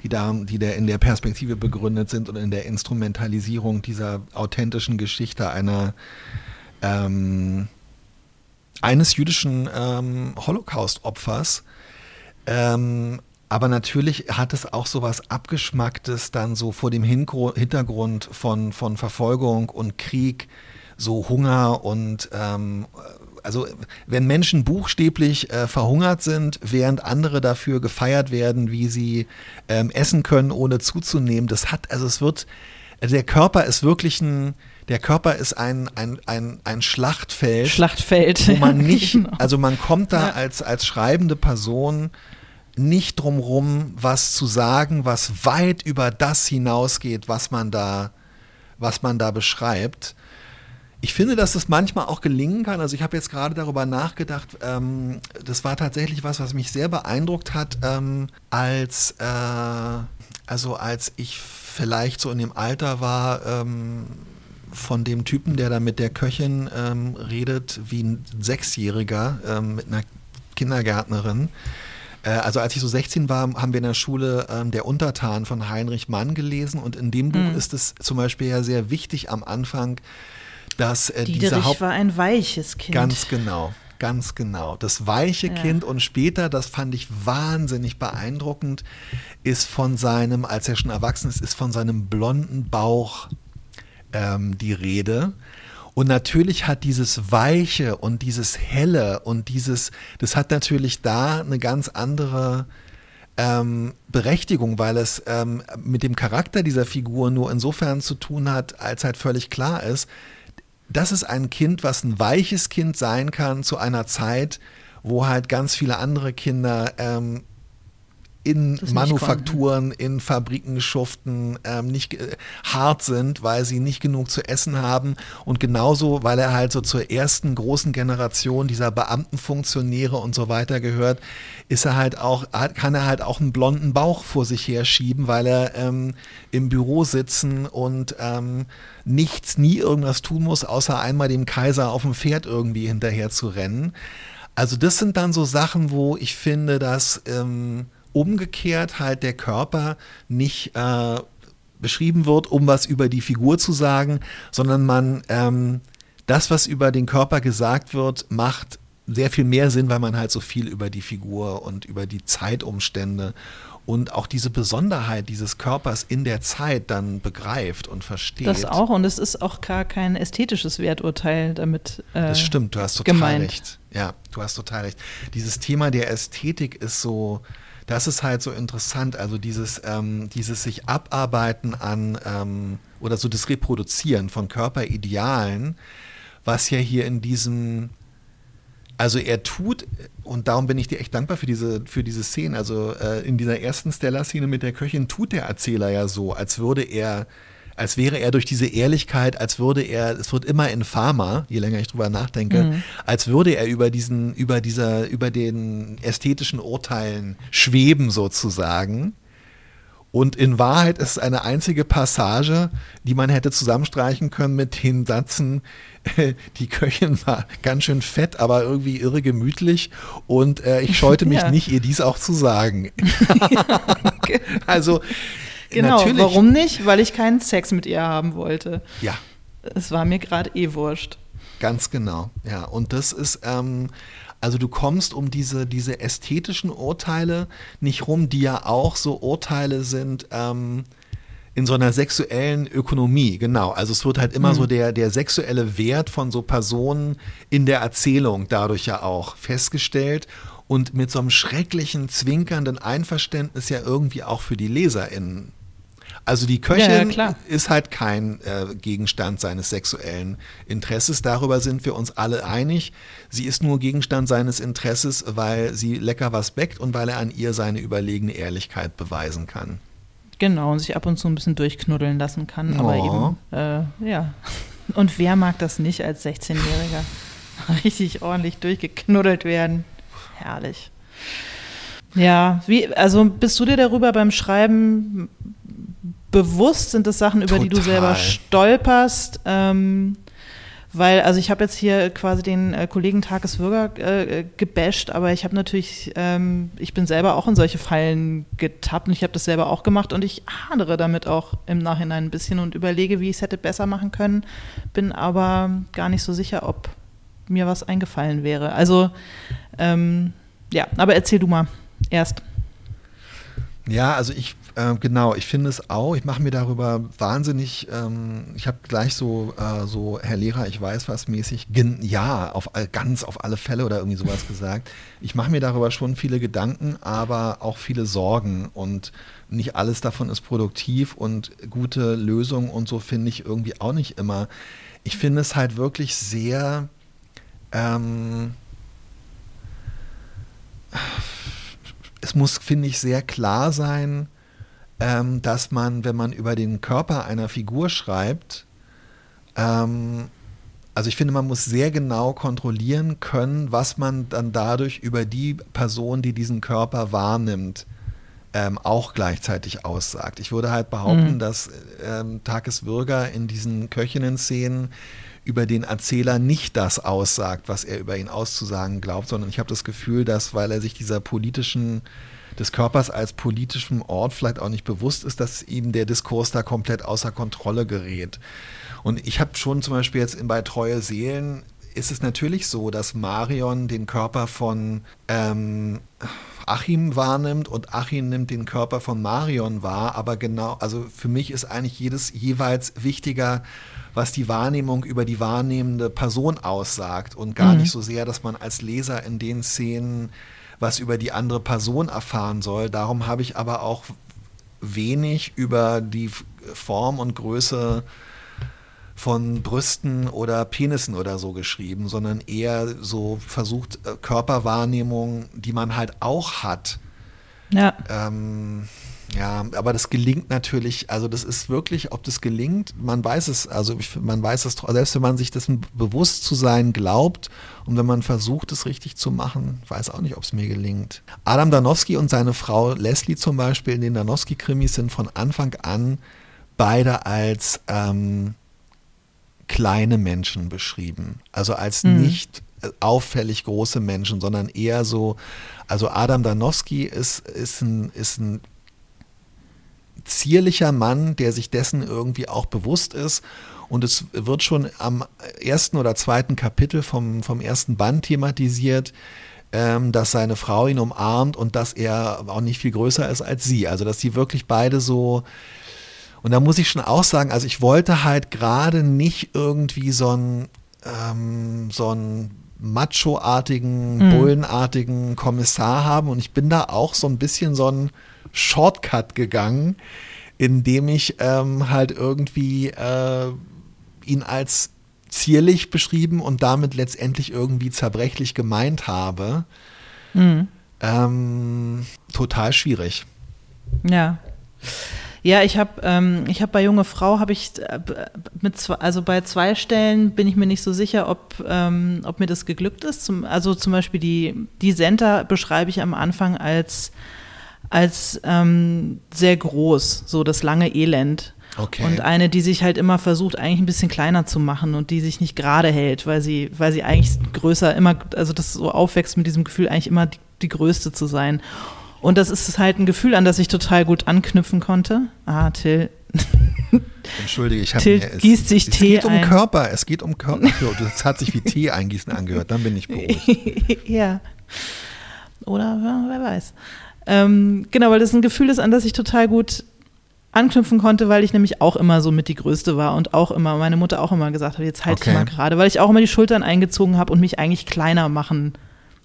B: die da, die der in der Perspektive begründet sind und in der Instrumentalisierung dieser authentischen Geschichte einer ähm, eines jüdischen ähm, Holocaust-Opfers. Ähm, aber natürlich hat es auch so was Abgeschmacktes dann so vor dem Hintergrund von, von Verfolgung und Krieg, so Hunger und ähm, also wenn Menschen buchstäblich äh, verhungert sind, während andere dafür gefeiert werden, wie sie ähm, essen können, ohne zuzunehmen, das hat, also es wird, also der Körper ist wirklich ein, der Körper ist ein, ein, ein, ein Schlachtfeld.
A: Schlachtfeld.
B: Wo man nicht, genau. also man kommt da ja. als, als schreibende Person nicht drumrum, was zu sagen, was weit über das hinausgeht, was man da, was man da beschreibt. Ich finde, dass das manchmal auch gelingen kann. Also ich habe jetzt gerade darüber nachgedacht. Ähm, das war tatsächlich was, was mich sehr beeindruckt hat, ähm, als äh, also als ich vielleicht so in dem Alter war ähm, von dem Typen, der da mit der Köchin ähm, redet, wie ein Sechsjähriger ähm, mit einer Kindergärtnerin äh, also als ich so 16 war, haben wir in der Schule ähm, Der Untertan von Heinrich Mann gelesen und in dem Buch mhm. ist es zum Beispiel ja sehr wichtig am Anfang, dass äh, dieser Haupt
A: war ein weiches Kind.
B: Ganz genau. Ganz genau. Das weiche ja. Kind und später, das fand ich wahnsinnig beeindruckend, ist von seinem, als er schon erwachsen ist, ist von seinem blonden Bauch ähm, die Rede. Und natürlich hat dieses Weiche und dieses Helle und dieses, das hat natürlich da eine ganz andere ähm, Berechtigung, weil es ähm, mit dem Charakter dieser Figur nur insofern zu tun hat, als halt völlig klar ist, das ist ein Kind, was ein weiches Kind sein kann zu einer Zeit, wo halt ganz viele andere Kinder ähm, in Manufakturen, in Fabriken schuften, ähm, nicht äh, hart sind, weil sie nicht genug zu essen haben. Und genauso, weil er halt so zur ersten großen Generation dieser Beamtenfunktionäre und so weiter gehört, ist er halt auch, kann er halt auch einen blonden Bauch vor sich her schieben, weil er ähm, im Büro sitzen und ähm, nichts, nie irgendwas tun muss, außer einmal dem Kaiser auf dem Pferd irgendwie hinterher zu rennen. Also das sind dann so Sachen, wo ich finde, dass ähm, umgekehrt halt der Körper nicht äh, beschrieben wird, um was über die Figur zu sagen, sondern man ähm, das, was über den Körper gesagt wird, macht sehr viel mehr Sinn, weil man halt so viel über die Figur und über die Zeitumstände und auch diese Besonderheit dieses Körpers in der Zeit dann begreift und versteht.
A: Das auch und es ist auch gar kein ästhetisches Werturteil damit.
B: Äh, das stimmt, du hast total gemeint. recht. Ja, du hast total recht. Dieses Thema der Ästhetik ist so, das ist halt so interessant. Also dieses, ähm, dieses sich abarbeiten an ähm, oder so das Reproduzieren von Körperidealen, was ja hier in diesem Also er tut, und darum bin ich dir echt dankbar für diese, für diese Szene. Also äh, in dieser ersten Stella-Szene mit der Köchin tut der Erzähler ja so, als würde er als wäre er durch diese Ehrlichkeit, als würde er, es wird immer infamer, je länger ich drüber nachdenke, mhm. als würde er über diesen, über dieser, über den ästhetischen Urteilen schweben sozusagen. Und in Wahrheit ist es eine einzige Passage, die man hätte zusammenstreichen können mit den Sätzen, die Köchin war ganz schön fett, aber irgendwie irre gemütlich und äh, ich scheute mich ja. nicht, ihr dies auch zu sagen. also
A: Genau, Natürlich. warum nicht? Weil ich keinen Sex mit ihr haben wollte.
B: Ja.
A: Es war mir gerade eh wurscht.
B: Ganz genau, ja. Und das ist, ähm, also du kommst um diese, diese ästhetischen Urteile nicht rum, die ja auch so Urteile sind, ähm, in so einer sexuellen Ökonomie, genau. Also es wird halt immer mhm. so der, der sexuelle Wert von so Personen in der Erzählung dadurch ja auch festgestellt und mit so einem schrecklichen, zwinkernden Einverständnis ja irgendwie auch für die LeserInnen also die Köchin ja, ist halt kein äh, Gegenstand seines sexuellen Interesses. Darüber sind wir uns alle einig. Sie ist nur Gegenstand seines Interesses, weil sie lecker was bäckt und weil er an ihr seine überlegene Ehrlichkeit beweisen kann.
A: Genau, und sich ab und zu ein bisschen durchknuddeln lassen kann. Aber oh. eben, äh, ja. Und wer mag das nicht als 16-Jähriger? Richtig ordentlich durchgeknuddelt werden. Herrlich. Ja, wie, also bist du dir darüber beim Schreiben bewusst? Sind das Sachen, über Total. die du selber stolperst? Ähm, weil, also ich habe jetzt hier quasi den äh, Kollegen Tages Würger äh, gebasht, aber ich habe natürlich, ähm, ich bin selber auch in solche Fallen getappt und ich habe das selber auch gemacht und ich hadere damit auch im Nachhinein ein bisschen und überlege, wie ich es hätte besser machen können, bin aber gar nicht so sicher, ob mir was eingefallen wäre. Also, ähm, ja, aber erzähl du mal erst.
B: Ja, also ich äh, genau, ich finde es auch. Ich mache mir darüber wahnsinnig, ähm, ich habe gleich so, äh, so, Herr Lehrer, ich weiß was mäßig, ja, auf ganz auf alle Fälle oder irgendwie sowas gesagt. Ich mache mir darüber schon viele Gedanken, aber auch viele Sorgen und nicht alles davon ist produktiv und gute Lösungen und so finde ich irgendwie auch nicht immer. Ich finde es halt wirklich sehr, ähm, es muss, finde ich, sehr klar sein, ähm, dass man, wenn man über den Körper einer Figur schreibt, ähm, also ich finde, man muss sehr genau kontrollieren können, was man dann dadurch über die Person, die diesen Körper wahrnimmt, ähm, auch gleichzeitig aussagt. Ich würde halt behaupten, mhm. dass ähm, Takes Würger in diesen Köchinnen-Szenen über den Erzähler nicht das aussagt, was er über ihn auszusagen glaubt, sondern ich habe das Gefühl, dass, weil er sich dieser politischen des Körpers als politischem Ort vielleicht auch nicht bewusst ist, dass ihm der Diskurs da komplett außer Kontrolle gerät. Und ich habe schon zum Beispiel jetzt bei Treue Seelen ist es natürlich so, dass Marion den Körper von ähm, Achim wahrnimmt und Achim nimmt den Körper von Marion wahr, aber genau, also für mich ist eigentlich jedes jeweils wichtiger, was die Wahrnehmung über die wahrnehmende Person aussagt und gar mhm. nicht so sehr, dass man als Leser in den Szenen was über die andere Person erfahren soll. Darum habe ich aber auch wenig über die Form und Größe von Brüsten oder Penissen oder so geschrieben, sondern eher so versucht, äh, Körperwahrnehmung, die man halt auch hat. Ja. Ähm, ja, aber das gelingt natürlich, also das ist wirklich, ob das gelingt, man weiß es, also ich, man weiß es, selbst wenn man sich dessen bewusst zu sein glaubt und wenn man versucht, es richtig zu machen, weiß auch nicht, ob es mir gelingt. Adam Danowski und seine Frau Leslie zum Beispiel in den Danowski-Krimis sind von Anfang an beide als ähm, kleine Menschen beschrieben. Also als mhm. nicht auffällig große Menschen, sondern eher so, also Adam Danowski ist, ist, ein, ist ein zierlicher Mann, der sich dessen irgendwie auch bewusst ist. Und es wird schon am ersten oder zweiten Kapitel vom, vom ersten Band thematisiert, ähm, dass seine Frau ihn umarmt und dass er auch nicht viel größer ist als sie. Also dass sie wirklich beide so. Und da muss ich schon auch sagen, also ich wollte halt gerade nicht irgendwie so ein ähm, so einen macho-artigen, mhm. bullenartigen Kommissar haben. Und ich bin da auch so ein bisschen so ein Shortcut gegangen, indem ich ähm, halt irgendwie äh, ihn als zierlich beschrieben und damit letztendlich irgendwie zerbrechlich gemeint habe. Mhm. Ähm, total schwierig.
A: Ja. Ja, ich habe ähm, ich habe bei junge Frau habe ich äh, mit zwei, also bei zwei Stellen bin ich mir nicht so sicher, ob ähm, ob mir das geglückt ist. Zum, also zum Beispiel die die Center beschreibe ich am Anfang als als ähm, sehr groß, so das lange Elend. Okay. Und eine, die sich halt immer versucht, eigentlich ein bisschen kleiner zu machen und die sich nicht gerade hält, weil sie, weil sie eigentlich größer immer, also das so aufwächst mit diesem Gefühl, eigentlich immer die, die Größte zu sein. Und das ist halt ein Gefühl, an das ich total gut anknüpfen konnte. Ah, Till.
B: Entschuldige, ich habe
A: Till mir, es, gießt sich
B: es
A: Tee
B: geht um ein. Körper, es geht um Körper. Das hat sich wie Tee eingießen angehört, dann bin ich beruhigt.
A: ja. Oder wer weiß. Ähm, genau, weil das ein Gefühl ist, an das ich total gut anknüpfen konnte, weil ich nämlich auch immer so mit die Größte war und auch immer, meine Mutter auch immer gesagt hat, jetzt halt okay. ich mal gerade, weil ich auch immer die Schultern eingezogen habe und mich eigentlich kleiner machen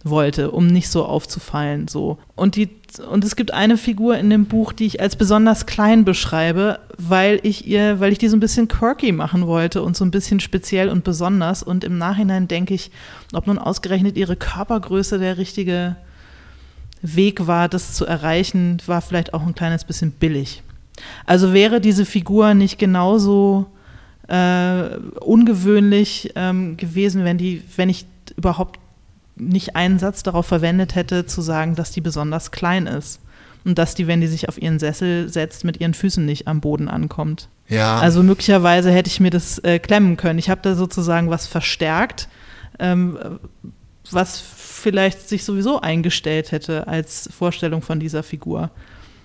A: wollte, um nicht so aufzufallen. So. Und, die, und es gibt eine Figur in dem Buch, die ich als besonders klein beschreibe, weil ich ihr, weil ich die so ein bisschen quirky machen wollte und so ein bisschen speziell und besonders. Und im Nachhinein denke ich, ob nun ausgerechnet ihre Körpergröße der richtige Weg war, das zu erreichen, war vielleicht auch ein kleines bisschen billig. Also wäre diese Figur nicht genauso äh, ungewöhnlich ähm, gewesen, wenn die, wenn ich überhaupt nicht einen Satz darauf verwendet hätte, zu sagen, dass die besonders klein ist. Und dass die, wenn die sich auf ihren Sessel setzt, mit ihren Füßen nicht am Boden ankommt.
B: Ja.
A: Also möglicherweise hätte ich mir das äh, klemmen können. Ich habe da sozusagen was verstärkt, ähm, was vielleicht sich sowieso eingestellt hätte als Vorstellung von dieser Figur.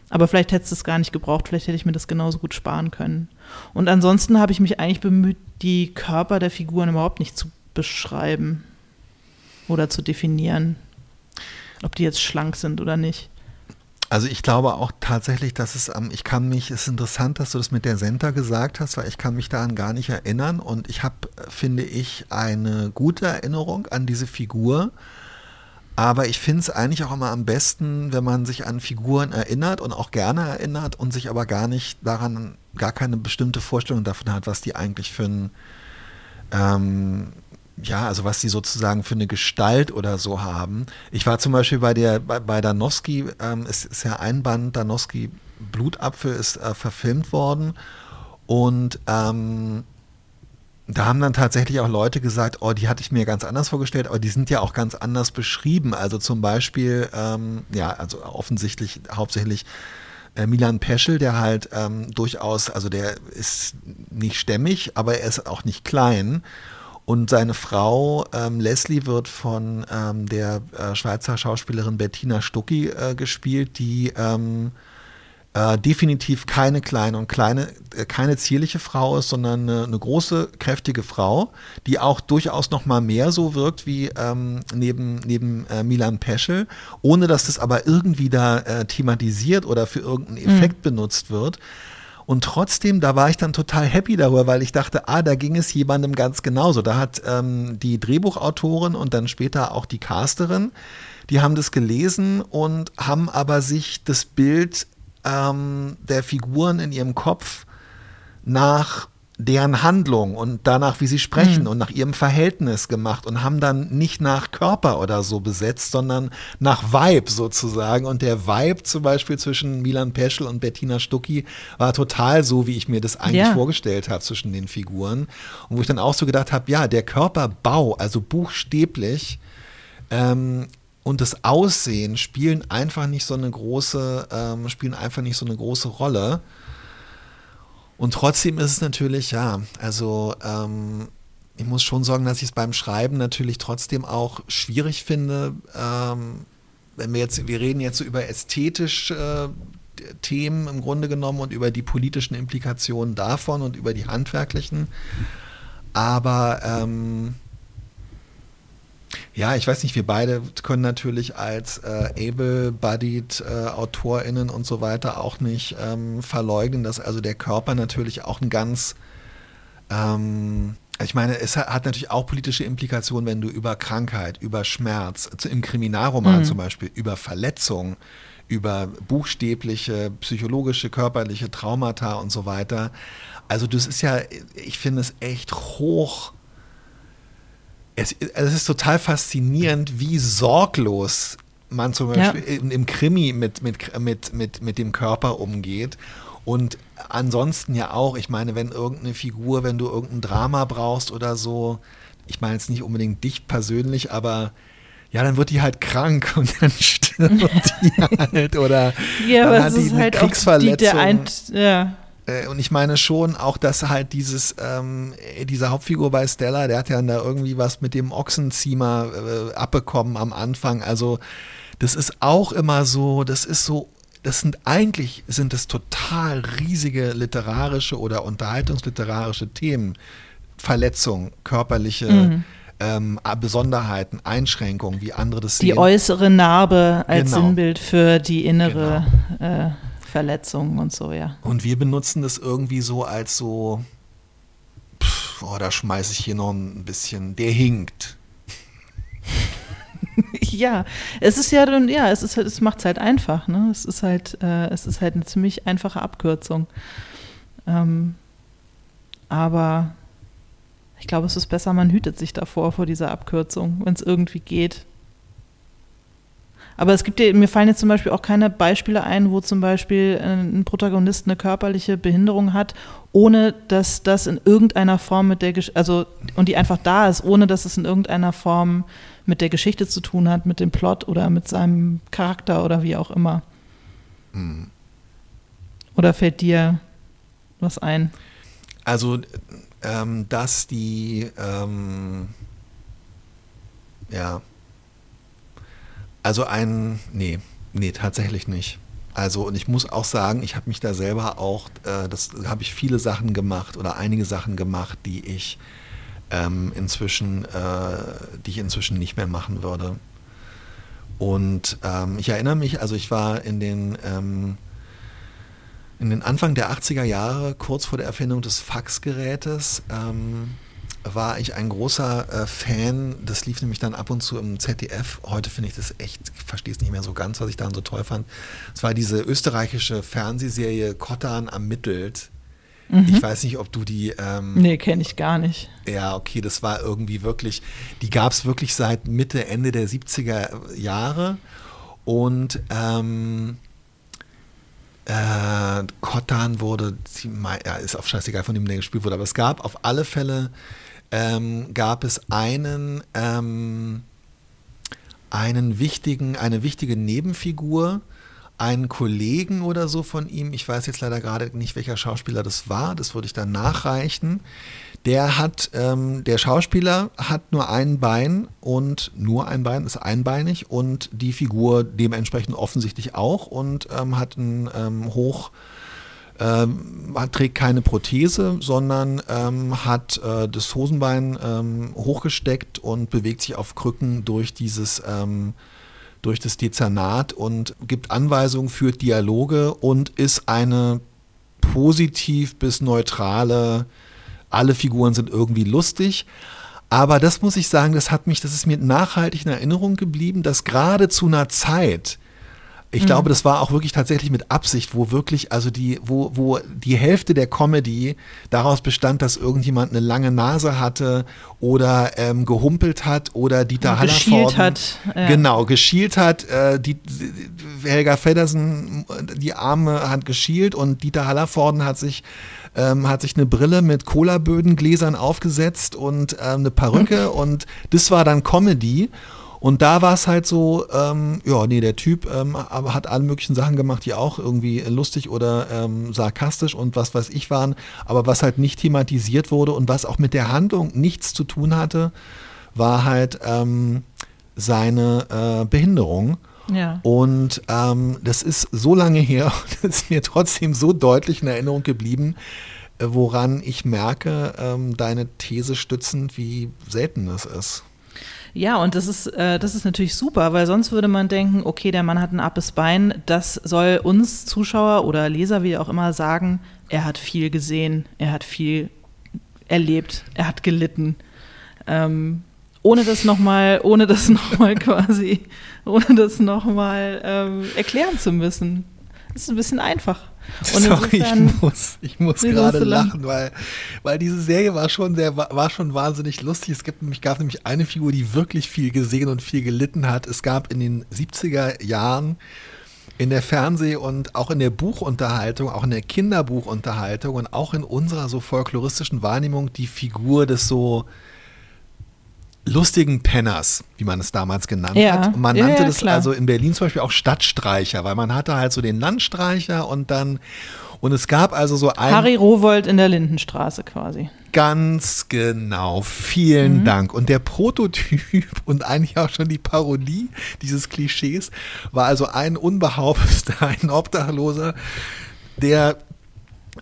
A: Aber vielleicht hätte es gar nicht gebraucht, vielleicht hätte ich mir das genauso gut sparen können. Und ansonsten habe ich mich eigentlich bemüht, die Körper der Figuren überhaupt nicht zu beschreiben oder zu definieren, ob die jetzt schlank sind oder nicht.
B: Also ich glaube auch tatsächlich, dass es am, ich kann mich, es ist interessant, dass du das mit der Senta gesagt hast, weil ich kann mich daran gar nicht erinnern und ich habe, finde ich, eine gute Erinnerung an diese Figur. Aber ich finde es eigentlich auch immer am besten, wenn man sich an Figuren erinnert und auch gerne erinnert und sich aber gar nicht daran, gar keine bestimmte Vorstellung davon hat, was die eigentlich für ein, ähm, ja, also was sie sozusagen für eine Gestalt oder so haben. Ich war zum Beispiel bei der, bei, bei Danowski, ähm, es ist ja ein Band, Danowski Blutapfel ist äh, verfilmt worden und ähm, da haben dann tatsächlich auch Leute gesagt, oh, die hatte ich mir ganz anders vorgestellt, aber die sind ja auch ganz anders beschrieben. Also zum Beispiel, ähm, ja, also offensichtlich hauptsächlich äh, Milan Peschel, der halt ähm, durchaus, also der ist nicht stämmig, aber er ist auch nicht klein. Und seine Frau ähm, Leslie wird von ähm, der äh, Schweizer Schauspielerin Bettina Stucki äh, gespielt, die ähm, äh, definitiv keine kleine und kleine, äh, keine zierliche Frau ist, sondern eine, eine, große, kräftige Frau, die auch durchaus noch mal mehr so wirkt wie ähm, neben, neben äh, Milan Peschel, ohne dass das aber irgendwie da äh, thematisiert oder für irgendeinen Effekt mhm. benutzt wird. Und trotzdem, da war ich dann total happy darüber, weil ich dachte, ah, da ging es jemandem ganz genauso. Da hat ähm, die Drehbuchautorin und dann später auch die Casterin, die haben das gelesen und haben aber sich das Bild ähm, der Figuren in ihrem Kopf nach deren Handlung und danach, wie sie sprechen mhm. und nach ihrem Verhältnis gemacht und haben dann nicht nach Körper oder so besetzt, sondern nach Vibe sozusagen. Und der Vibe zum Beispiel zwischen Milan Peschel und Bettina Stucki war total so, wie ich mir das eigentlich ja. vorgestellt habe zwischen den Figuren. Und wo ich dann auch so gedacht habe, ja, der Körperbau, also buchstäblich, ähm, und das Aussehen spielen einfach nicht so eine große, ähm, spielen einfach nicht so eine große Rolle. Und trotzdem ist es natürlich, ja, also ähm, ich muss schon sagen, dass ich es beim Schreiben natürlich trotzdem auch schwierig finde, ähm, wenn wir jetzt, wir reden jetzt so über ästhetische äh, Themen im Grunde genommen und über die politischen Implikationen davon und über die handwerklichen. Aber ähm, ja, ich weiß nicht, wir beide können natürlich als äh, able-bodied äh, AutorInnen und so weiter auch nicht ähm, verleugnen, dass also der Körper natürlich auch ein ganz, ähm, ich meine, es hat natürlich auch politische Implikationen, wenn du über Krankheit, über Schmerz, im Kriminalroman mhm. zum Beispiel, über Verletzung, über buchstäbliche, psychologische, körperliche Traumata und so weiter. Also das ist ja, ich finde es echt hoch es, es ist total faszinierend, wie sorglos man zum Beispiel ja. im, im Krimi mit, mit, mit, mit, mit dem Körper umgeht. Und ansonsten ja auch, ich meine, wenn irgendeine Figur, wenn du irgendein Drama brauchst oder so, ich meine jetzt nicht unbedingt dich persönlich, aber ja, dann wird die halt krank und dann stirbt die halt oder
A: ja,
B: dann
A: hat die halt Kriegsverletzung. Die, ja.
B: Äh, und ich meine schon auch, dass halt dieses, ähm, dieser Hauptfigur bei Stella, der hat ja da irgendwie was mit dem Ochsenziemer äh, abbekommen am Anfang. Also das ist auch immer so, das ist so das sind eigentlich sind es total riesige literarische oder unterhaltungsliterarische Themen. Verletzung, körperliche mhm. ähm, Besonderheiten, Einschränkungen, wie andere das
A: die sehen. Die äußere Narbe als genau. Sinnbild für die innere genau. äh, Verletzung und so, ja.
B: Und wir benutzen das irgendwie so als so, pff, oh, da schmeiße ich hier noch ein bisschen, der hinkt.
A: ja, es ist ja dann, ja, es ist halt, es macht es halt einfach, ne? Es ist halt, äh, es ist halt eine ziemlich einfache Abkürzung. Ähm, aber ich glaube, es ist besser, man hütet sich davor, vor dieser Abkürzung, wenn es irgendwie geht. Aber es gibt ja, mir fallen jetzt zum Beispiel auch keine Beispiele ein, wo zum Beispiel ein Protagonist eine körperliche Behinderung hat, ohne dass das in irgendeiner Form mit der, Gesch also, und die einfach da ist, ohne dass es in irgendeiner Form mit der Geschichte zu tun hat, mit dem Plot oder mit seinem Charakter oder wie auch immer. Mhm. Oder fällt dir was ein?
B: Also, ähm, dass die, ähm, ja, also ein, nee, nee, tatsächlich nicht. Also, und ich muss auch sagen, ich habe mich da selber auch, äh, das habe ich viele Sachen gemacht oder einige Sachen gemacht, die ich ähm, inzwischen, äh, die ich inzwischen nicht mehr machen würde. Und ähm, ich erinnere mich, also ich war in den, ähm, in den Anfang der 80er Jahre, kurz vor der Erfindung des Faxgerätes, ähm, war ich ein großer äh, Fan. Das lief nämlich dann ab und zu im ZDF. Heute finde ich das echt, ich verstehe es nicht mehr so ganz, was ich daran so toll fand. Es war diese österreichische Fernsehserie Kottan ermittelt. Mhm. Ich weiß nicht, ob du die. Ähm,
A: nee, kenne ich gar nicht.
B: Ja, okay, das war irgendwie wirklich, die gab es wirklich seit Mitte, Ende der 70er Jahre. Und ähm, äh, Kottan wurde, ja, ist auf scheißegal, von dem der gespielt wurde, aber es gab auf alle Fälle, ähm, gab es einen, ähm, einen wichtigen, eine wichtige Nebenfigur, einen Kollegen oder so von ihm, ich weiß jetzt leider gerade nicht, welcher Schauspieler das war, das würde ich dann nachreichen. Der hat, ähm, der Schauspieler hat nur ein Bein und nur ein Bein, ist einbeinig und die Figur dementsprechend offensichtlich auch und ähm, hat ein ähm, hoch, ähm, trägt keine Prothese, sondern ähm, hat äh, das Hosenbein ähm, hochgesteckt und bewegt sich auf Krücken durch dieses ähm, durch das Dezernat und gibt Anweisungen, führt Dialoge und ist eine positiv bis neutrale, alle Figuren sind irgendwie lustig. Aber das muss ich sagen, das hat mich, das ist mir nachhaltig in Erinnerung geblieben, dass gerade zu einer Zeit, ich mhm. glaube, das war auch wirklich tatsächlich mit Absicht, wo wirklich, also die, wo, wo die Hälfte der Comedy daraus bestand, dass irgendjemand eine lange Nase hatte oder ähm, gehumpelt hat oder Dieter Hallervorden.
A: hat.
B: Ja. Genau, geschielt hat. Äh, die, Helga Feddersen, die Arme hat geschielt und Dieter Hallervorden hat sich ähm, hat sich eine Brille mit Cola-Böden-Gläsern aufgesetzt und ähm, eine Perücke und das war dann Comedy. Und da war es halt so, ähm, ja, nee, der Typ ähm, hat alle möglichen Sachen gemacht, die auch irgendwie lustig oder ähm, sarkastisch und was weiß ich waren, aber was halt nicht thematisiert wurde und was auch mit der Handlung nichts zu tun hatte, war halt ähm, seine äh, Behinderung.
A: Ja.
B: Und ähm, das ist so lange her, das ist mir trotzdem so deutlich in Erinnerung geblieben, äh, woran ich merke, ähm, deine These stützend, wie selten es ist.
A: Ja, und das ist, äh, das ist natürlich super, weil sonst würde man denken, okay, der Mann hat ein abes Bein, das soll uns Zuschauer oder Leser, wie auch immer, sagen, er hat viel gesehen, er hat viel erlebt, er hat gelitten. Ähm, ohne das nochmal, ohne das nochmal quasi, ohne das nochmal ähm, erklären zu müssen. Das ist ein bisschen einfach.
B: Und Sorry, ich muss, ich muss gerade lachen, weil, weil diese Serie war schon sehr, war schon wahnsinnig lustig. Es gibt nämlich, gab nämlich eine Figur, die wirklich viel gesehen und viel gelitten hat. Es gab in den 70er Jahren in der Fernseh- und auch in der Buchunterhaltung, auch in der Kinderbuchunterhaltung und auch in unserer so folkloristischen Wahrnehmung die Figur des so lustigen Penners, wie man es damals genannt ja. hat. Und man nannte ja, ja, das klar. also in Berlin zum Beispiel auch Stadtstreicher, weil man hatte halt so den Landstreicher und dann und es gab also so ein.
A: Harry Rowold in der Lindenstraße quasi.
B: Ganz genau. Vielen mhm. Dank. Und der Prototyp und eigentlich auch schon die Parodie dieses Klischees war also ein Unbehaupteter, ein Obdachloser, der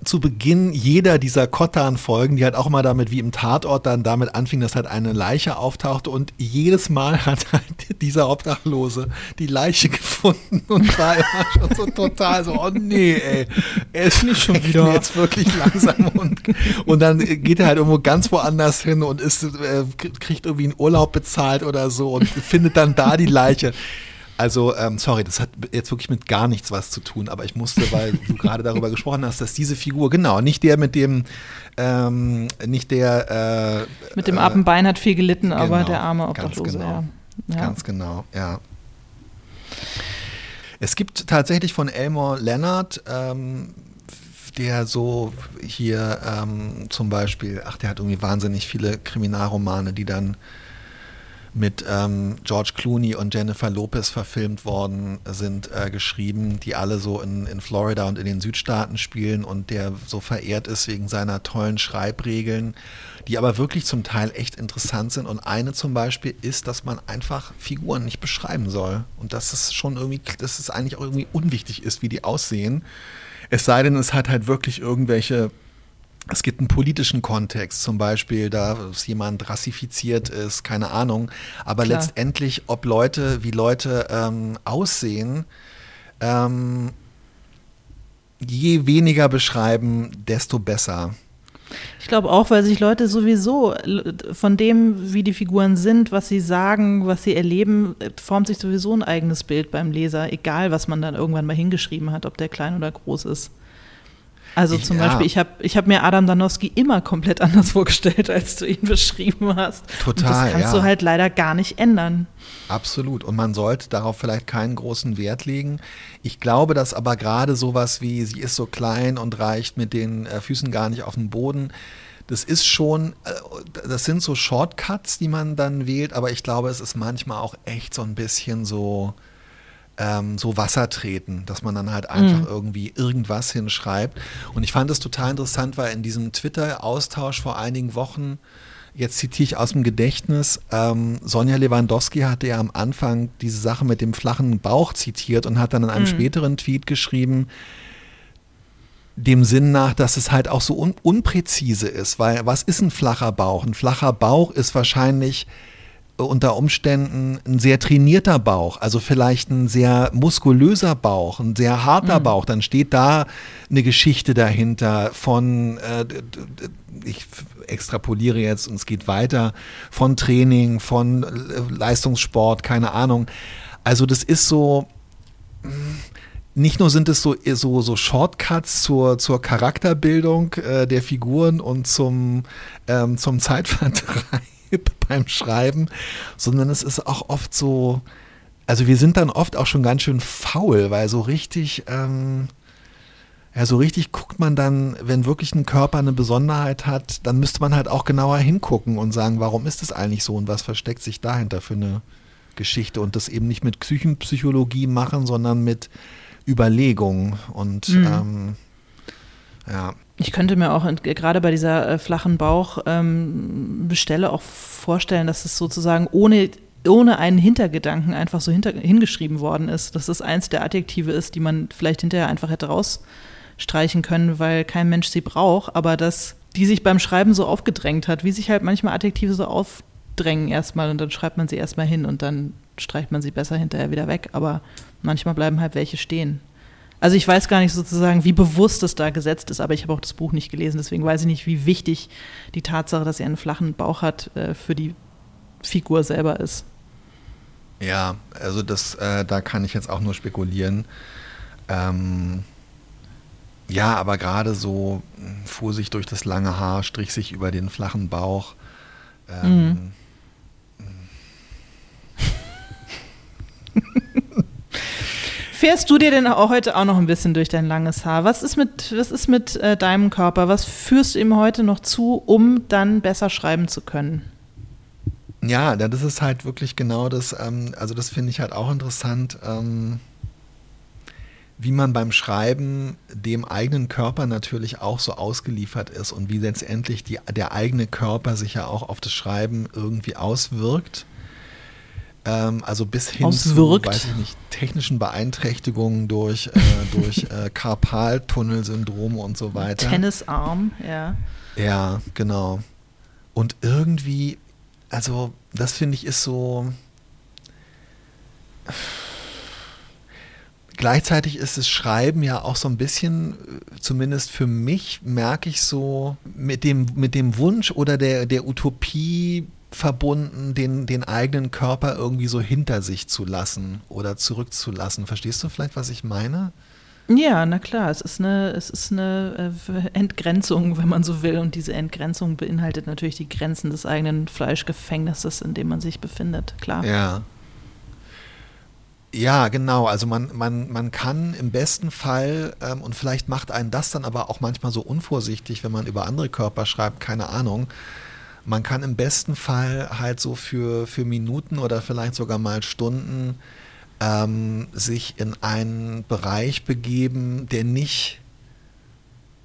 B: zu Beginn jeder dieser Kottan-Folgen, die halt auch mal damit wie im Tatort dann damit anfing, dass halt eine Leiche auftauchte und jedes Mal hat halt dieser Obdachlose die Leiche gefunden und war immer schon so total so, oh nee, ey, er ist nicht schon wieder jetzt wirklich langsam und, und dann geht er halt irgendwo ganz woanders hin und ist, äh, kriegt irgendwie einen Urlaub bezahlt oder so und findet dann da die Leiche. Also, ähm, sorry, das hat jetzt wirklich mit gar nichts was zu tun, aber ich musste, weil du gerade darüber gesprochen hast, dass diese Figur, genau, nicht der mit dem, ähm, nicht der.
A: Äh, mit dem äh, Appenbein hat viel gelitten, genau, aber der arme Obdachlose,
B: genau,
A: ja.
B: ja. Ganz genau, ja. Es gibt tatsächlich von Elmore Leonard, ähm, der so hier ähm, zum Beispiel, ach, der hat irgendwie wahnsinnig viele Kriminalromane, die dann mit ähm, George Clooney und Jennifer Lopez verfilmt worden sind, äh, geschrieben, die alle so in, in Florida und in den Südstaaten spielen und der so verehrt ist wegen seiner tollen Schreibregeln, die aber wirklich zum Teil echt interessant sind. Und eine zum Beispiel ist, dass man einfach Figuren nicht beschreiben soll. Und dass es schon irgendwie, dass es eigentlich auch irgendwie unwichtig ist, wie die aussehen. Es sei denn, es hat halt wirklich irgendwelche es gibt einen politischen Kontext, zum Beispiel, dass jemand rassifiziert ist, keine Ahnung. Aber Klar. letztendlich, ob Leute, wie Leute ähm, aussehen, ähm, je weniger beschreiben, desto besser.
A: Ich glaube auch, weil sich Leute sowieso von dem, wie die Figuren sind, was sie sagen, was sie erleben, formt sich sowieso ein eigenes Bild beim Leser, egal was man dann irgendwann mal hingeschrieben hat, ob der klein oder groß ist. Also zum ja. Beispiel, ich habe ich hab mir Adam Danowski immer komplett anders vorgestellt, als du ihn beschrieben hast.
B: Total. Und
A: das kannst
B: ja.
A: du halt leider gar nicht ändern.
B: Absolut. Und man sollte darauf vielleicht keinen großen Wert legen. Ich glaube, dass aber gerade sowas wie, sie ist so klein und reicht mit den äh, Füßen gar nicht auf den Boden, das ist schon, äh, das sind so Shortcuts, die man dann wählt, aber ich glaube, es ist manchmal auch echt so ein bisschen so, ähm, so Wasser treten, dass man dann halt einfach mhm. irgendwie irgendwas hinschreibt. Und ich fand es total interessant, weil in diesem Twitter-Austausch vor einigen Wochen, jetzt zitiere ich aus dem Gedächtnis, ähm, Sonja Lewandowski hatte ja am Anfang diese Sache mit dem flachen Bauch zitiert und hat dann in einem mhm. späteren Tweet geschrieben, dem Sinn nach, dass es halt auch so un unpräzise ist, weil was ist ein flacher Bauch? Ein flacher Bauch ist wahrscheinlich unter Umständen ein sehr trainierter Bauch, also vielleicht ein sehr muskulöser Bauch, ein sehr harter mhm. Bauch, dann steht da eine Geschichte dahinter von, äh, ich extrapoliere jetzt und es geht weiter, von Training, von Leistungssport, keine Ahnung. Also das ist so, nicht nur sind es so, so, so Shortcuts zur, zur Charakterbildung äh, der Figuren und zum, ähm, zum Zeitvertreib, beim Schreiben, sondern es ist auch oft so, also wir sind dann oft auch schon ganz schön faul, weil so richtig, ähm, ja, so richtig guckt man dann, wenn wirklich ein Körper eine Besonderheit hat, dann müsste man halt auch genauer hingucken und sagen, warum ist es eigentlich so und was versteckt sich dahinter für eine Geschichte und das eben nicht mit Psychenpsychologie machen, sondern mit Überlegung und mhm. ähm, ja.
A: Ich könnte mir auch gerade bei dieser äh, flachen Bauchbestelle ähm, auch vorstellen, dass es sozusagen ohne, ohne einen Hintergedanken einfach so hinter, hingeschrieben worden ist. Dass es eins der Adjektive ist, die man vielleicht hinterher einfach hätte rausstreichen können, weil kein Mensch sie braucht, aber dass die sich beim Schreiben so aufgedrängt hat, wie sich halt manchmal Adjektive so aufdrängen erstmal und dann schreibt man sie erstmal hin und dann streicht man sie besser hinterher wieder weg, aber manchmal bleiben halt welche stehen. Also ich weiß gar nicht sozusagen, wie bewusst es da gesetzt ist, aber ich habe auch das Buch nicht gelesen, deswegen weiß ich nicht, wie wichtig die Tatsache, dass er einen flachen Bauch hat, äh, für die Figur selber ist.
B: Ja, also das, äh, da kann ich jetzt auch nur spekulieren. Ähm, ja, aber gerade so hm, fuhr sich durch das lange Haar, strich sich über den flachen Bauch. Ähm, mhm.
A: Fährst du dir denn auch heute auch noch ein bisschen durch dein langes Haar? Was ist mit, was ist mit äh, deinem Körper? Was führst du ihm heute noch zu, um dann besser schreiben zu können?
B: Ja, das ist halt wirklich genau das, ähm, also das finde ich halt auch interessant, ähm, wie man beim Schreiben dem eigenen Körper natürlich auch so ausgeliefert ist und wie letztendlich die, der eigene Körper sich ja auch auf das Schreiben irgendwie auswirkt. Ähm, also bis hin
A: Auswirkt.
B: zu, weiß ich nicht, technischen Beeinträchtigungen durch, äh, durch äh, Karpaltunnelsyndrome und so weiter.
A: Tennisarm, ja.
B: Ja, genau. Und irgendwie, also das finde ich ist so. Gleichzeitig ist das Schreiben ja auch so ein bisschen, zumindest für mich, merke ich so, mit dem, mit dem Wunsch oder der, der Utopie verbunden, den, den eigenen Körper irgendwie so hinter sich zu lassen oder zurückzulassen. Verstehst du vielleicht, was ich meine?
A: Ja, na klar, es ist eine, es ist eine äh, Entgrenzung, wenn man so will. Und diese Entgrenzung beinhaltet natürlich die Grenzen des eigenen Fleischgefängnisses, in dem man sich befindet, klar.
B: Ja. Ja, genau. Also man, man, man kann im besten Fall, ähm, und vielleicht macht einen das dann aber auch manchmal so unvorsichtig, wenn man über andere Körper schreibt, keine Ahnung, man kann im besten Fall halt so für, für Minuten oder vielleicht sogar mal Stunden ähm, sich in einen Bereich begeben, der nicht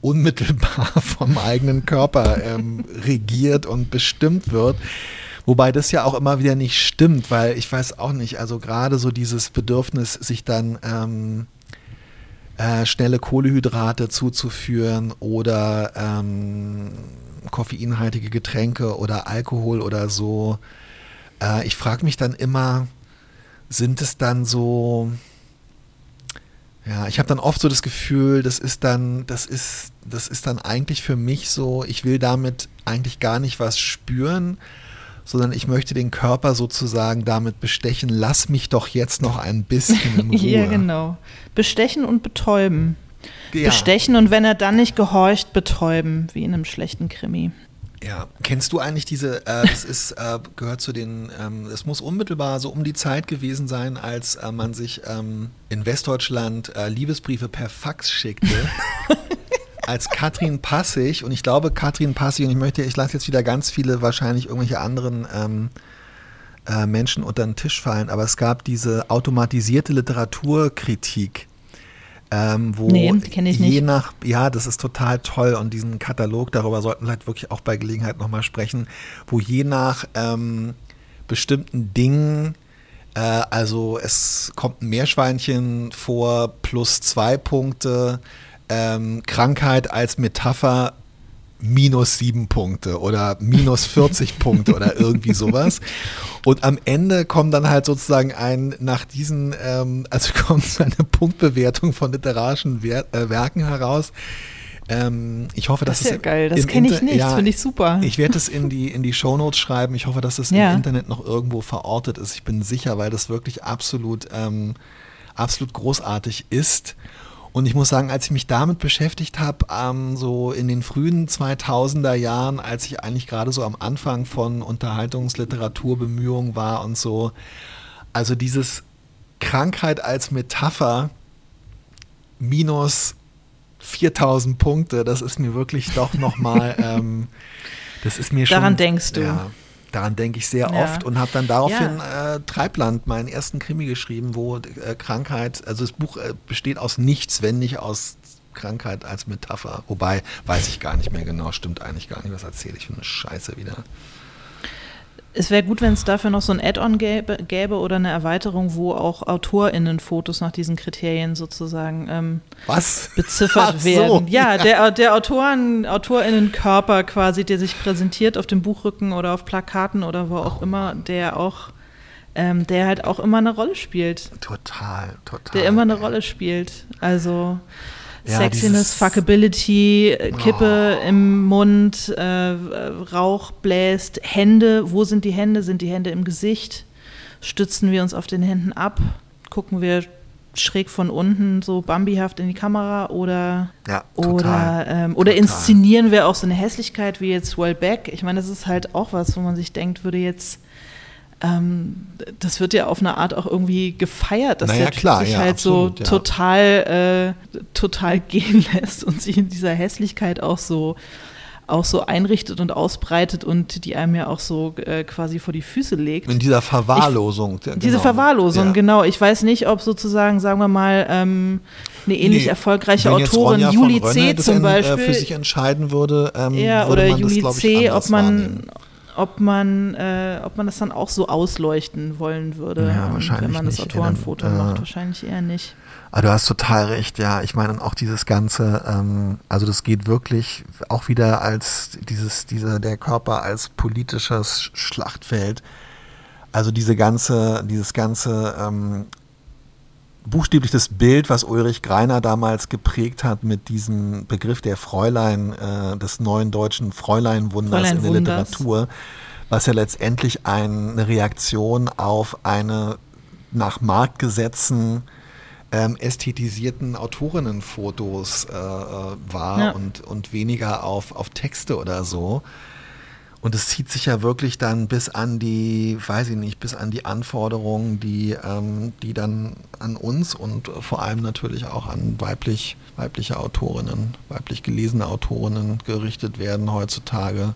B: unmittelbar vom eigenen Körper ähm, regiert und bestimmt wird. Wobei das ja auch immer wieder nicht stimmt, weil ich weiß auch nicht, also gerade so dieses Bedürfnis, sich dann ähm, äh, schnelle Kohlehydrate zuzuführen oder ähm, koffeinhaltige Getränke oder Alkohol oder so. Äh, ich frage mich dann immer, sind es dann so, ja, ich habe dann oft so das Gefühl, das ist dann, das ist, das ist dann eigentlich für mich so, ich will damit eigentlich gar nicht was spüren, sondern ich möchte den Körper sozusagen damit bestechen, lass mich doch jetzt noch ein bisschen in Ruhe.
A: ja, genau. Bestechen und betäuben. Ja. Bestechen und wenn er dann nicht gehorcht, betäuben, wie in einem schlechten Krimi.
B: Ja, kennst du eigentlich diese, äh, das ist, äh, gehört zu den, ähm, es muss unmittelbar so um die Zeit gewesen sein, als äh, man sich ähm, in Westdeutschland äh, Liebesbriefe per Fax schickte. als Katrin Passig, und ich glaube Katrin Passig, und ich möchte, ich lasse jetzt wieder ganz viele wahrscheinlich irgendwelche anderen ähm, äh, Menschen unter den Tisch fallen, aber es gab diese automatisierte Literaturkritik ähm, wo
A: nee, kenne ich
B: je
A: nicht.
B: nach, ja, das ist total toll und diesen Katalog, darüber sollten wir halt wirklich auch bei Gelegenheit nochmal sprechen, wo je nach ähm, bestimmten Dingen, äh, also es kommt ein Meerschweinchen vor plus zwei Punkte, ähm, Krankheit als Metapher minus sieben Punkte oder minus 40 Punkte oder irgendwie sowas. Und am Ende kommt dann halt sozusagen ein, nach diesen, ähm, also kommt eine Punktbewertung von literarischen Wer äh, Werken heraus. Ähm, ich hoffe, dass
A: das ist
B: ja
A: geil, das kenne ich nicht, ja, finde ich super.
B: Ich werde es in die, in die Shownotes schreiben. Ich hoffe, dass es ja. im Internet noch irgendwo verortet ist. Ich bin sicher, weil das wirklich absolut, ähm, absolut großartig ist. Und ich muss sagen, als ich mich damit beschäftigt habe, ähm, so in den frühen 2000er Jahren, als ich eigentlich gerade so am Anfang von Unterhaltungsliteraturbemühungen war und so, also dieses Krankheit als Metapher minus 4000 Punkte, das ist mir wirklich doch nochmal, ähm, das ist mir
A: schon. Daran denkst du.
B: Ja, Daran denke ich sehr ja. oft und habe dann daraufhin ja. äh, Treibland, meinen ersten Krimi geschrieben, wo äh, Krankheit, also das Buch äh, besteht aus nichts, wenn nicht aus Krankheit als Metapher. Wobei, weiß ich gar nicht mehr genau, stimmt eigentlich gar nicht, was erzähle ich für eine Scheiße wieder.
A: Es wäre gut, wenn es dafür noch so ein Add-on gäbe, gäbe, oder eine Erweiterung, wo auch AutorInnen-Fotos nach diesen Kriterien sozusagen ähm,
B: Was?
A: beziffert so. werden. Ja, der, der Autoren, AutorInnen-Körper quasi, der sich präsentiert auf dem Buchrücken oder auf Plakaten oder wo auch oh. immer, der auch ähm, der halt auch immer eine Rolle spielt.
B: Total, total.
A: Der immer eine Rolle spielt. Also ja, Sexiness, Fuckability, Kippe oh. im Mund, äh, Rauch bläst, Hände, wo sind die Hände? Sind die Hände im Gesicht? Stützen wir uns auf den Händen ab? Gucken wir schräg von unten so bambihaft in die Kamera oder
B: Ja,
A: oder ähm, oder
B: Total.
A: inszenieren wir auch so eine Hässlichkeit wie jetzt Wellbeck. Ich meine, das ist halt auch was, wo man sich denkt, würde jetzt ähm, das wird ja auf eine Art auch irgendwie gefeiert, dass
B: Naja,
A: der
B: klar,
A: sich
B: ja,
A: halt
B: absolut,
A: so total, äh, total gehen lässt und sich in dieser Hässlichkeit auch so auch so einrichtet und ausbreitet und die einem ja auch so äh, quasi vor die Füße legt.
B: In dieser Verwahrlosung. ja,
A: Diese
B: genau.
A: Verwahrlosung,
B: Ja.
A: genau. Ich weiß nicht, ob sozusagen, sagen wir mal, ähm, eine ähnlich
B: Nee,
A: erfolgreiche
B: Wenn
A: Autorin, Juli C. Zum Beispiel,
B: Äh, für sich entscheiden würde, ähm,
A: ja,
B: würde
A: oder Juli
B: ich,
A: C., ob man,
B: wahrnehmen.
A: Ob man, äh, ob man das dann auch so ausleuchten wollen würde,
B: Ja, wahrscheinlich
A: wenn man das
B: nicht.
A: Autorenfoto
B: Ja, dann, äh,
A: macht. Wahrscheinlich eher nicht.
B: Ah, du hast total recht, ja. Ich meine, auch dieses Ganze, ähm, also das geht wirklich auch wieder als dieses, diese, der Körper als politisches Sch- Schlachtfeld. Also diese ganze, dieses ganze ähm, buchstäblich das Bild, was Ulrich Greiner damals geprägt hat mit diesem Begriff der Fräulein, äh, des neuen deutschen Fräuleinwunders in der
A: Fräuleinwunders.
B: Literatur, was ja letztendlich eine Reaktion auf eine nach Marktgesetzen ähm, ästhetisierten Autorinnenfotos äh, äh, war
A: Ja.
B: und, und weniger auf, auf Texte oder so. Und es zieht sich ja wirklich dann bis an die, weiß ich nicht, bis an die Anforderungen, die, ähm, die dann an uns und vor allem natürlich auch an weiblich, weibliche Autorinnen, weiblich gelesene Autorinnen gerichtet werden heutzutage.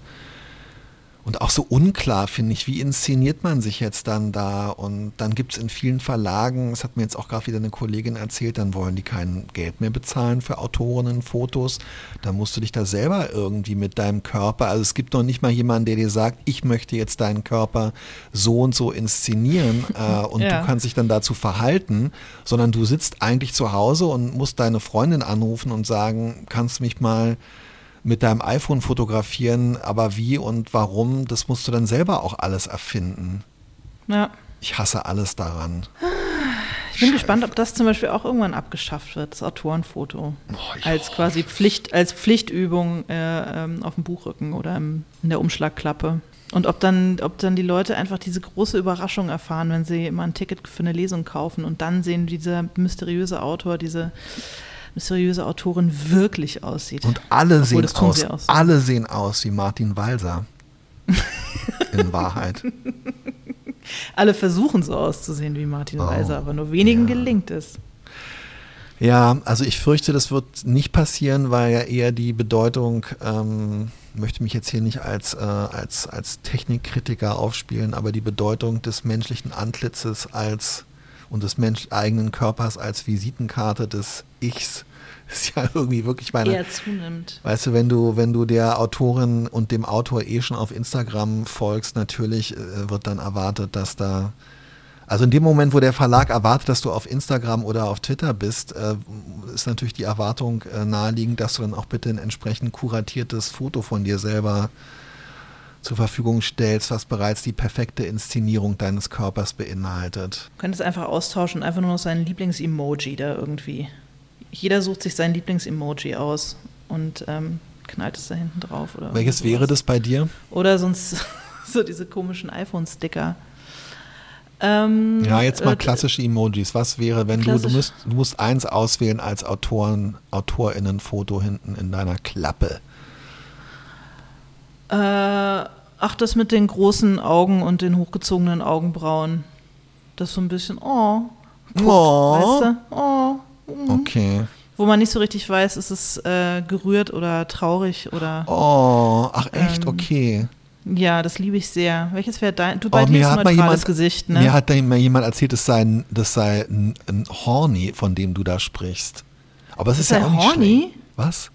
B: Und auch so unklar, finde ich, wie inszeniert man sich jetzt dann da? Und dann gibt es in vielen Verlagen, das hat mir jetzt auch gerade wieder eine Kollegin erzählt, dann wollen die kein Geld mehr bezahlen für Autorinnenfotos. Dann musst du dich da selber irgendwie mit deinem Körper, also es gibt noch nicht mal jemanden, der dir sagt, ich möchte jetzt deinen Körper so und so inszenieren äh, und
A: Ja.
B: du kannst dich dann dazu verhalten, sondern du sitzt eigentlich zu Hause und musst deine Freundin anrufen und sagen, kannst du mich mal mit deinem iPhone fotografieren, aber wie und warum, das musst du dann selber auch alles erfinden.
A: Ja.
B: Ich hasse alles daran.
A: Ich bin gespannt, ob das zum Beispiel auch irgendwann abgeschafft wird, das Autorenfoto.
B: ich
A: als quasi Pflicht, als Pflichtübung äh, ähm, auf dem Buchrücken oder im, in der Umschlagklappe. Und ob dann, ob dann die Leute einfach diese große Überraschung erfahren, wenn sie immer ein Ticket für eine Lesung kaufen und dann sehen, wie dieser mysteriöse Autor, diese mysteriöse Autorin wirklich aussieht.
B: Und alle
A: Obwohl,
B: sehen aus,
A: so.
B: alle sehen aus wie Martin Walser. In Wahrheit.
A: Alle versuchen so auszusehen wie Martin
B: Oh,
A: Weiser, aber nur wenigen
B: ja.
A: gelingt es.
B: Ja, also ich fürchte, das wird nicht passieren, weil ja eher die Bedeutung, ähm, möchte mich jetzt hier nicht als, äh, als, als Technikkritiker aufspielen, aber die Bedeutung des menschlichen Antlitzes als und des Mensch eigenen Körpers als Visitenkarte des Ichs ist ja irgendwie wirklich meine.
A: Eher zunimmt.
B: Weißt du, wenn du, wenn du der Autorin und dem Autor eh schon auf Instagram folgst, natürlich äh, wird dann erwartet, dass da, also in dem Moment, wo der Verlag erwartet, dass du auf Instagram oder auf Twitter bist, äh, ist natürlich die Erwartung äh, naheliegend, dass du dann auch bitte ein entsprechend kuratiertes Foto von dir selber zur Verfügung stellst, was bereits die perfekte Inszenierung deines Körpers beinhaltet.
A: Du könntest einfach austauschen, einfach nur noch seinen Lieblings-Emoji da irgendwie. Jeder sucht sich sein Lieblings-Emoji aus und ähm, knallt es da hinten drauf. Oder
B: Welches wäre das bei dir?
A: Oder sonst so diese komischen iPhone-Sticker. Ähm,
B: Ja, jetzt mal
A: äh,
B: klassische Emojis. Was wäre, wenn du, du musst, du musst eins auswählen als Autoren, AutorInnen-Foto hinten in deiner Klappe.
A: Äh, ach, das mit den großen Augen und den hochgezogenen Augenbrauen. Das so ein bisschen, oh, guckt,
B: Oh.
A: weißt du? Oh. Mhm.
B: Okay.
A: Wo man nicht so richtig weiß, ist es äh, gerührt oder traurig oder.
B: Oh, ach echt,
A: Ähm,
B: okay.
A: Ja, das liebe ich sehr. Welches wäre dein? Du bei
B: Oh, mir
A: ist
B: mal
A: neutrales
B: jemand,
A: Gesicht, ne?
B: mir hat da mal jemand erzählt, es sei, ein- das sei ein, ein Horny, von dem du da sprichst. Aber es
A: Das
B: ist ja auch nicht
A: horny?
B: schlecht. Was?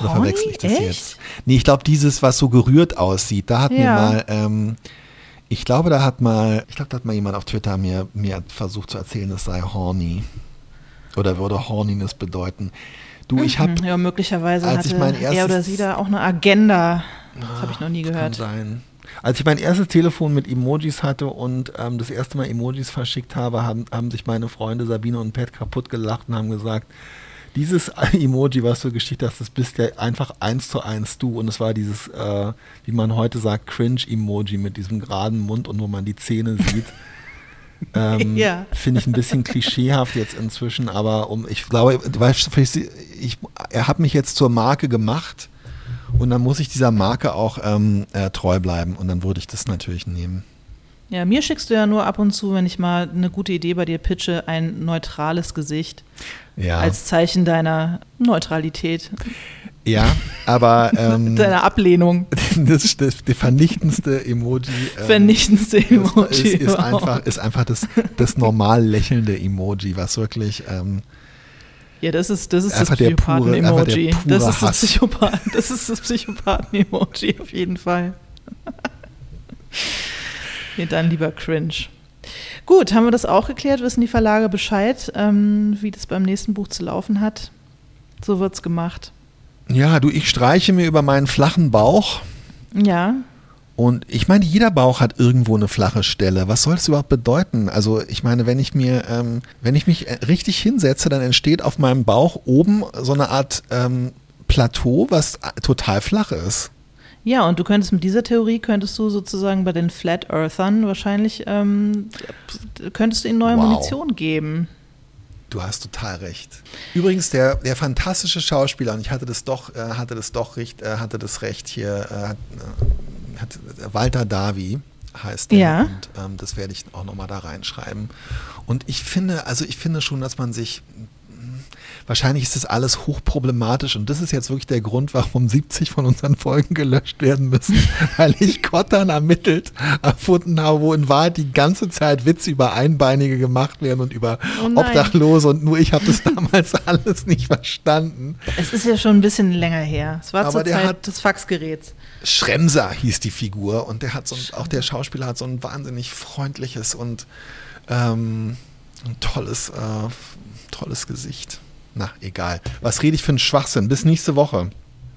B: Oder
A: Horny?
B: verwechsel ich das
A: Echt?
B: jetzt? Nee, ich glaube, dieses, was so gerührt aussieht, da hat mir
A: Ja.
B: mal, ähm, ich glaube, da hat mal, ich glaube, da hat mal jemand auf Twitter mir, mir versucht zu erzählen, es sei horny. Oder würde Horniness bedeuten. Du, ich habe
A: Hm, ja, möglicherweise
B: als
A: hatte
B: ich mein
A: er oder sie da auch eine Agenda. Das habe ich noch nie
B: Kann
A: gehört.
B: sein. Als ich mein erstes Telefon mit Emojis hatte und ähm, das erste Mal Emojis verschickt habe, haben, haben sich meine Freunde Sabine und Pat kaputt gelacht und haben gesagt, dieses Emoji, was du geschickt hast, das bist ja einfach eins zu eins du. Und es war dieses, äh, wie man heute sagt, Cringe-Emoji mit diesem geraden Mund und wo man die Zähne sieht. Ähm,
A: Ja.
B: Finde ich ein bisschen klischeehaft jetzt inzwischen, aber um, ich glaube, ich, ich, er hat mich jetzt zur Marke gemacht und dann muss ich dieser Marke auch ähm, äh, treu bleiben und dann würde ich das natürlich nehmen.
A: Ja, mir schickst du ja nur ab und zu, wenn ich mal eine gute Idee bei dir pitche, ein neutrales Gesicht
B: Ja,
A: als Zeichen deiner Neutralität,
B: ja aber ähm,
A: deiner Ablehnung.
B: das, das, der vernichtendste Emoji. Ähm,
A: Vernichtendste Emoji.
B: Ist, ist,
A: überhaupt.
B: einfach, ist einfach das, das normal lächelnde Emoji, was wirklich. Ähm,
A: Ja, das ist das, ist das Psychopathen-Emoji. Das ist das. Psychopath, das ist das Psychopathen-Emoji auf jeden Fall. nee, dann lieber cringe. Gut, haben wir das auch geklärt? Wissen die Verlage Bescheid, ähm, wie das beim nächsten Buch zu laufen hat? So wird's gemacht.
B: Ja, du, ich streiche mir über meinen flachen Bauch.
A: Ja,
B: Und ich meine, jeder Bauch hat irgendwo eine flache Stelle. Was soll das überhaupt bedeuten? Also ich meine, wenn ich mir, ähm, wenn ich mich äh, richtig hinsetze, dann entsteht auf meinem Bauch oben so eine Art ähm, Plateau, was äh, total flach ist.
A: Ja, und du könntest mit dieser Theorie, könntest du sozusagen bei den Flat Earthern wahrscheinlich, ähm, könntest du ihnen neue
B: Wow.
A: Munition geben.
B: Du hast total recht. Übrigens, der, der fantastische Schauspieler, und ich hatte das doch, äh, hatte das doch recht, äh, hatte das recht hier, äh, hat, äh, hat, Walter Davi heißt der.
A: Ja.
B: Und ähm, das werde ich auch nochmal da reinschreiben. Und ich finde, also ich finde schon, dass man sich Wahrscheinlich ist das alles hochproblematisch und das ist jetzt wirklich der Grund, warum 70 von unseren Folgen gelöscht werden müssen, weil ich Kottern ermittelt erfunden habe, wo in Wahrheit die ganze Zeit Witze über Einbeinige gemacht werden und über
A: Oh.
B: Obdachlose und nur ich habe das damals alles nicht verstanden.
A: Es ist ja schon ein bisschen länger her. Es war
B: Aber
A: zur
B: der
A: Zeit
B: hat-
A: des Faxgeräts.
B: Schremser hieß die Figur und der hat so ein, auch der Schauspieler hat so ein wahnsinnig freundliches und ähm, ein tolles, äh, tolles Gesicht. Na, egal. Was rede ich für einen Schwachsinn? Bis nächste Woche.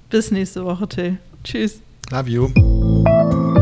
A: Bis nächste Woche, Till. Tschüss.
B: Love you.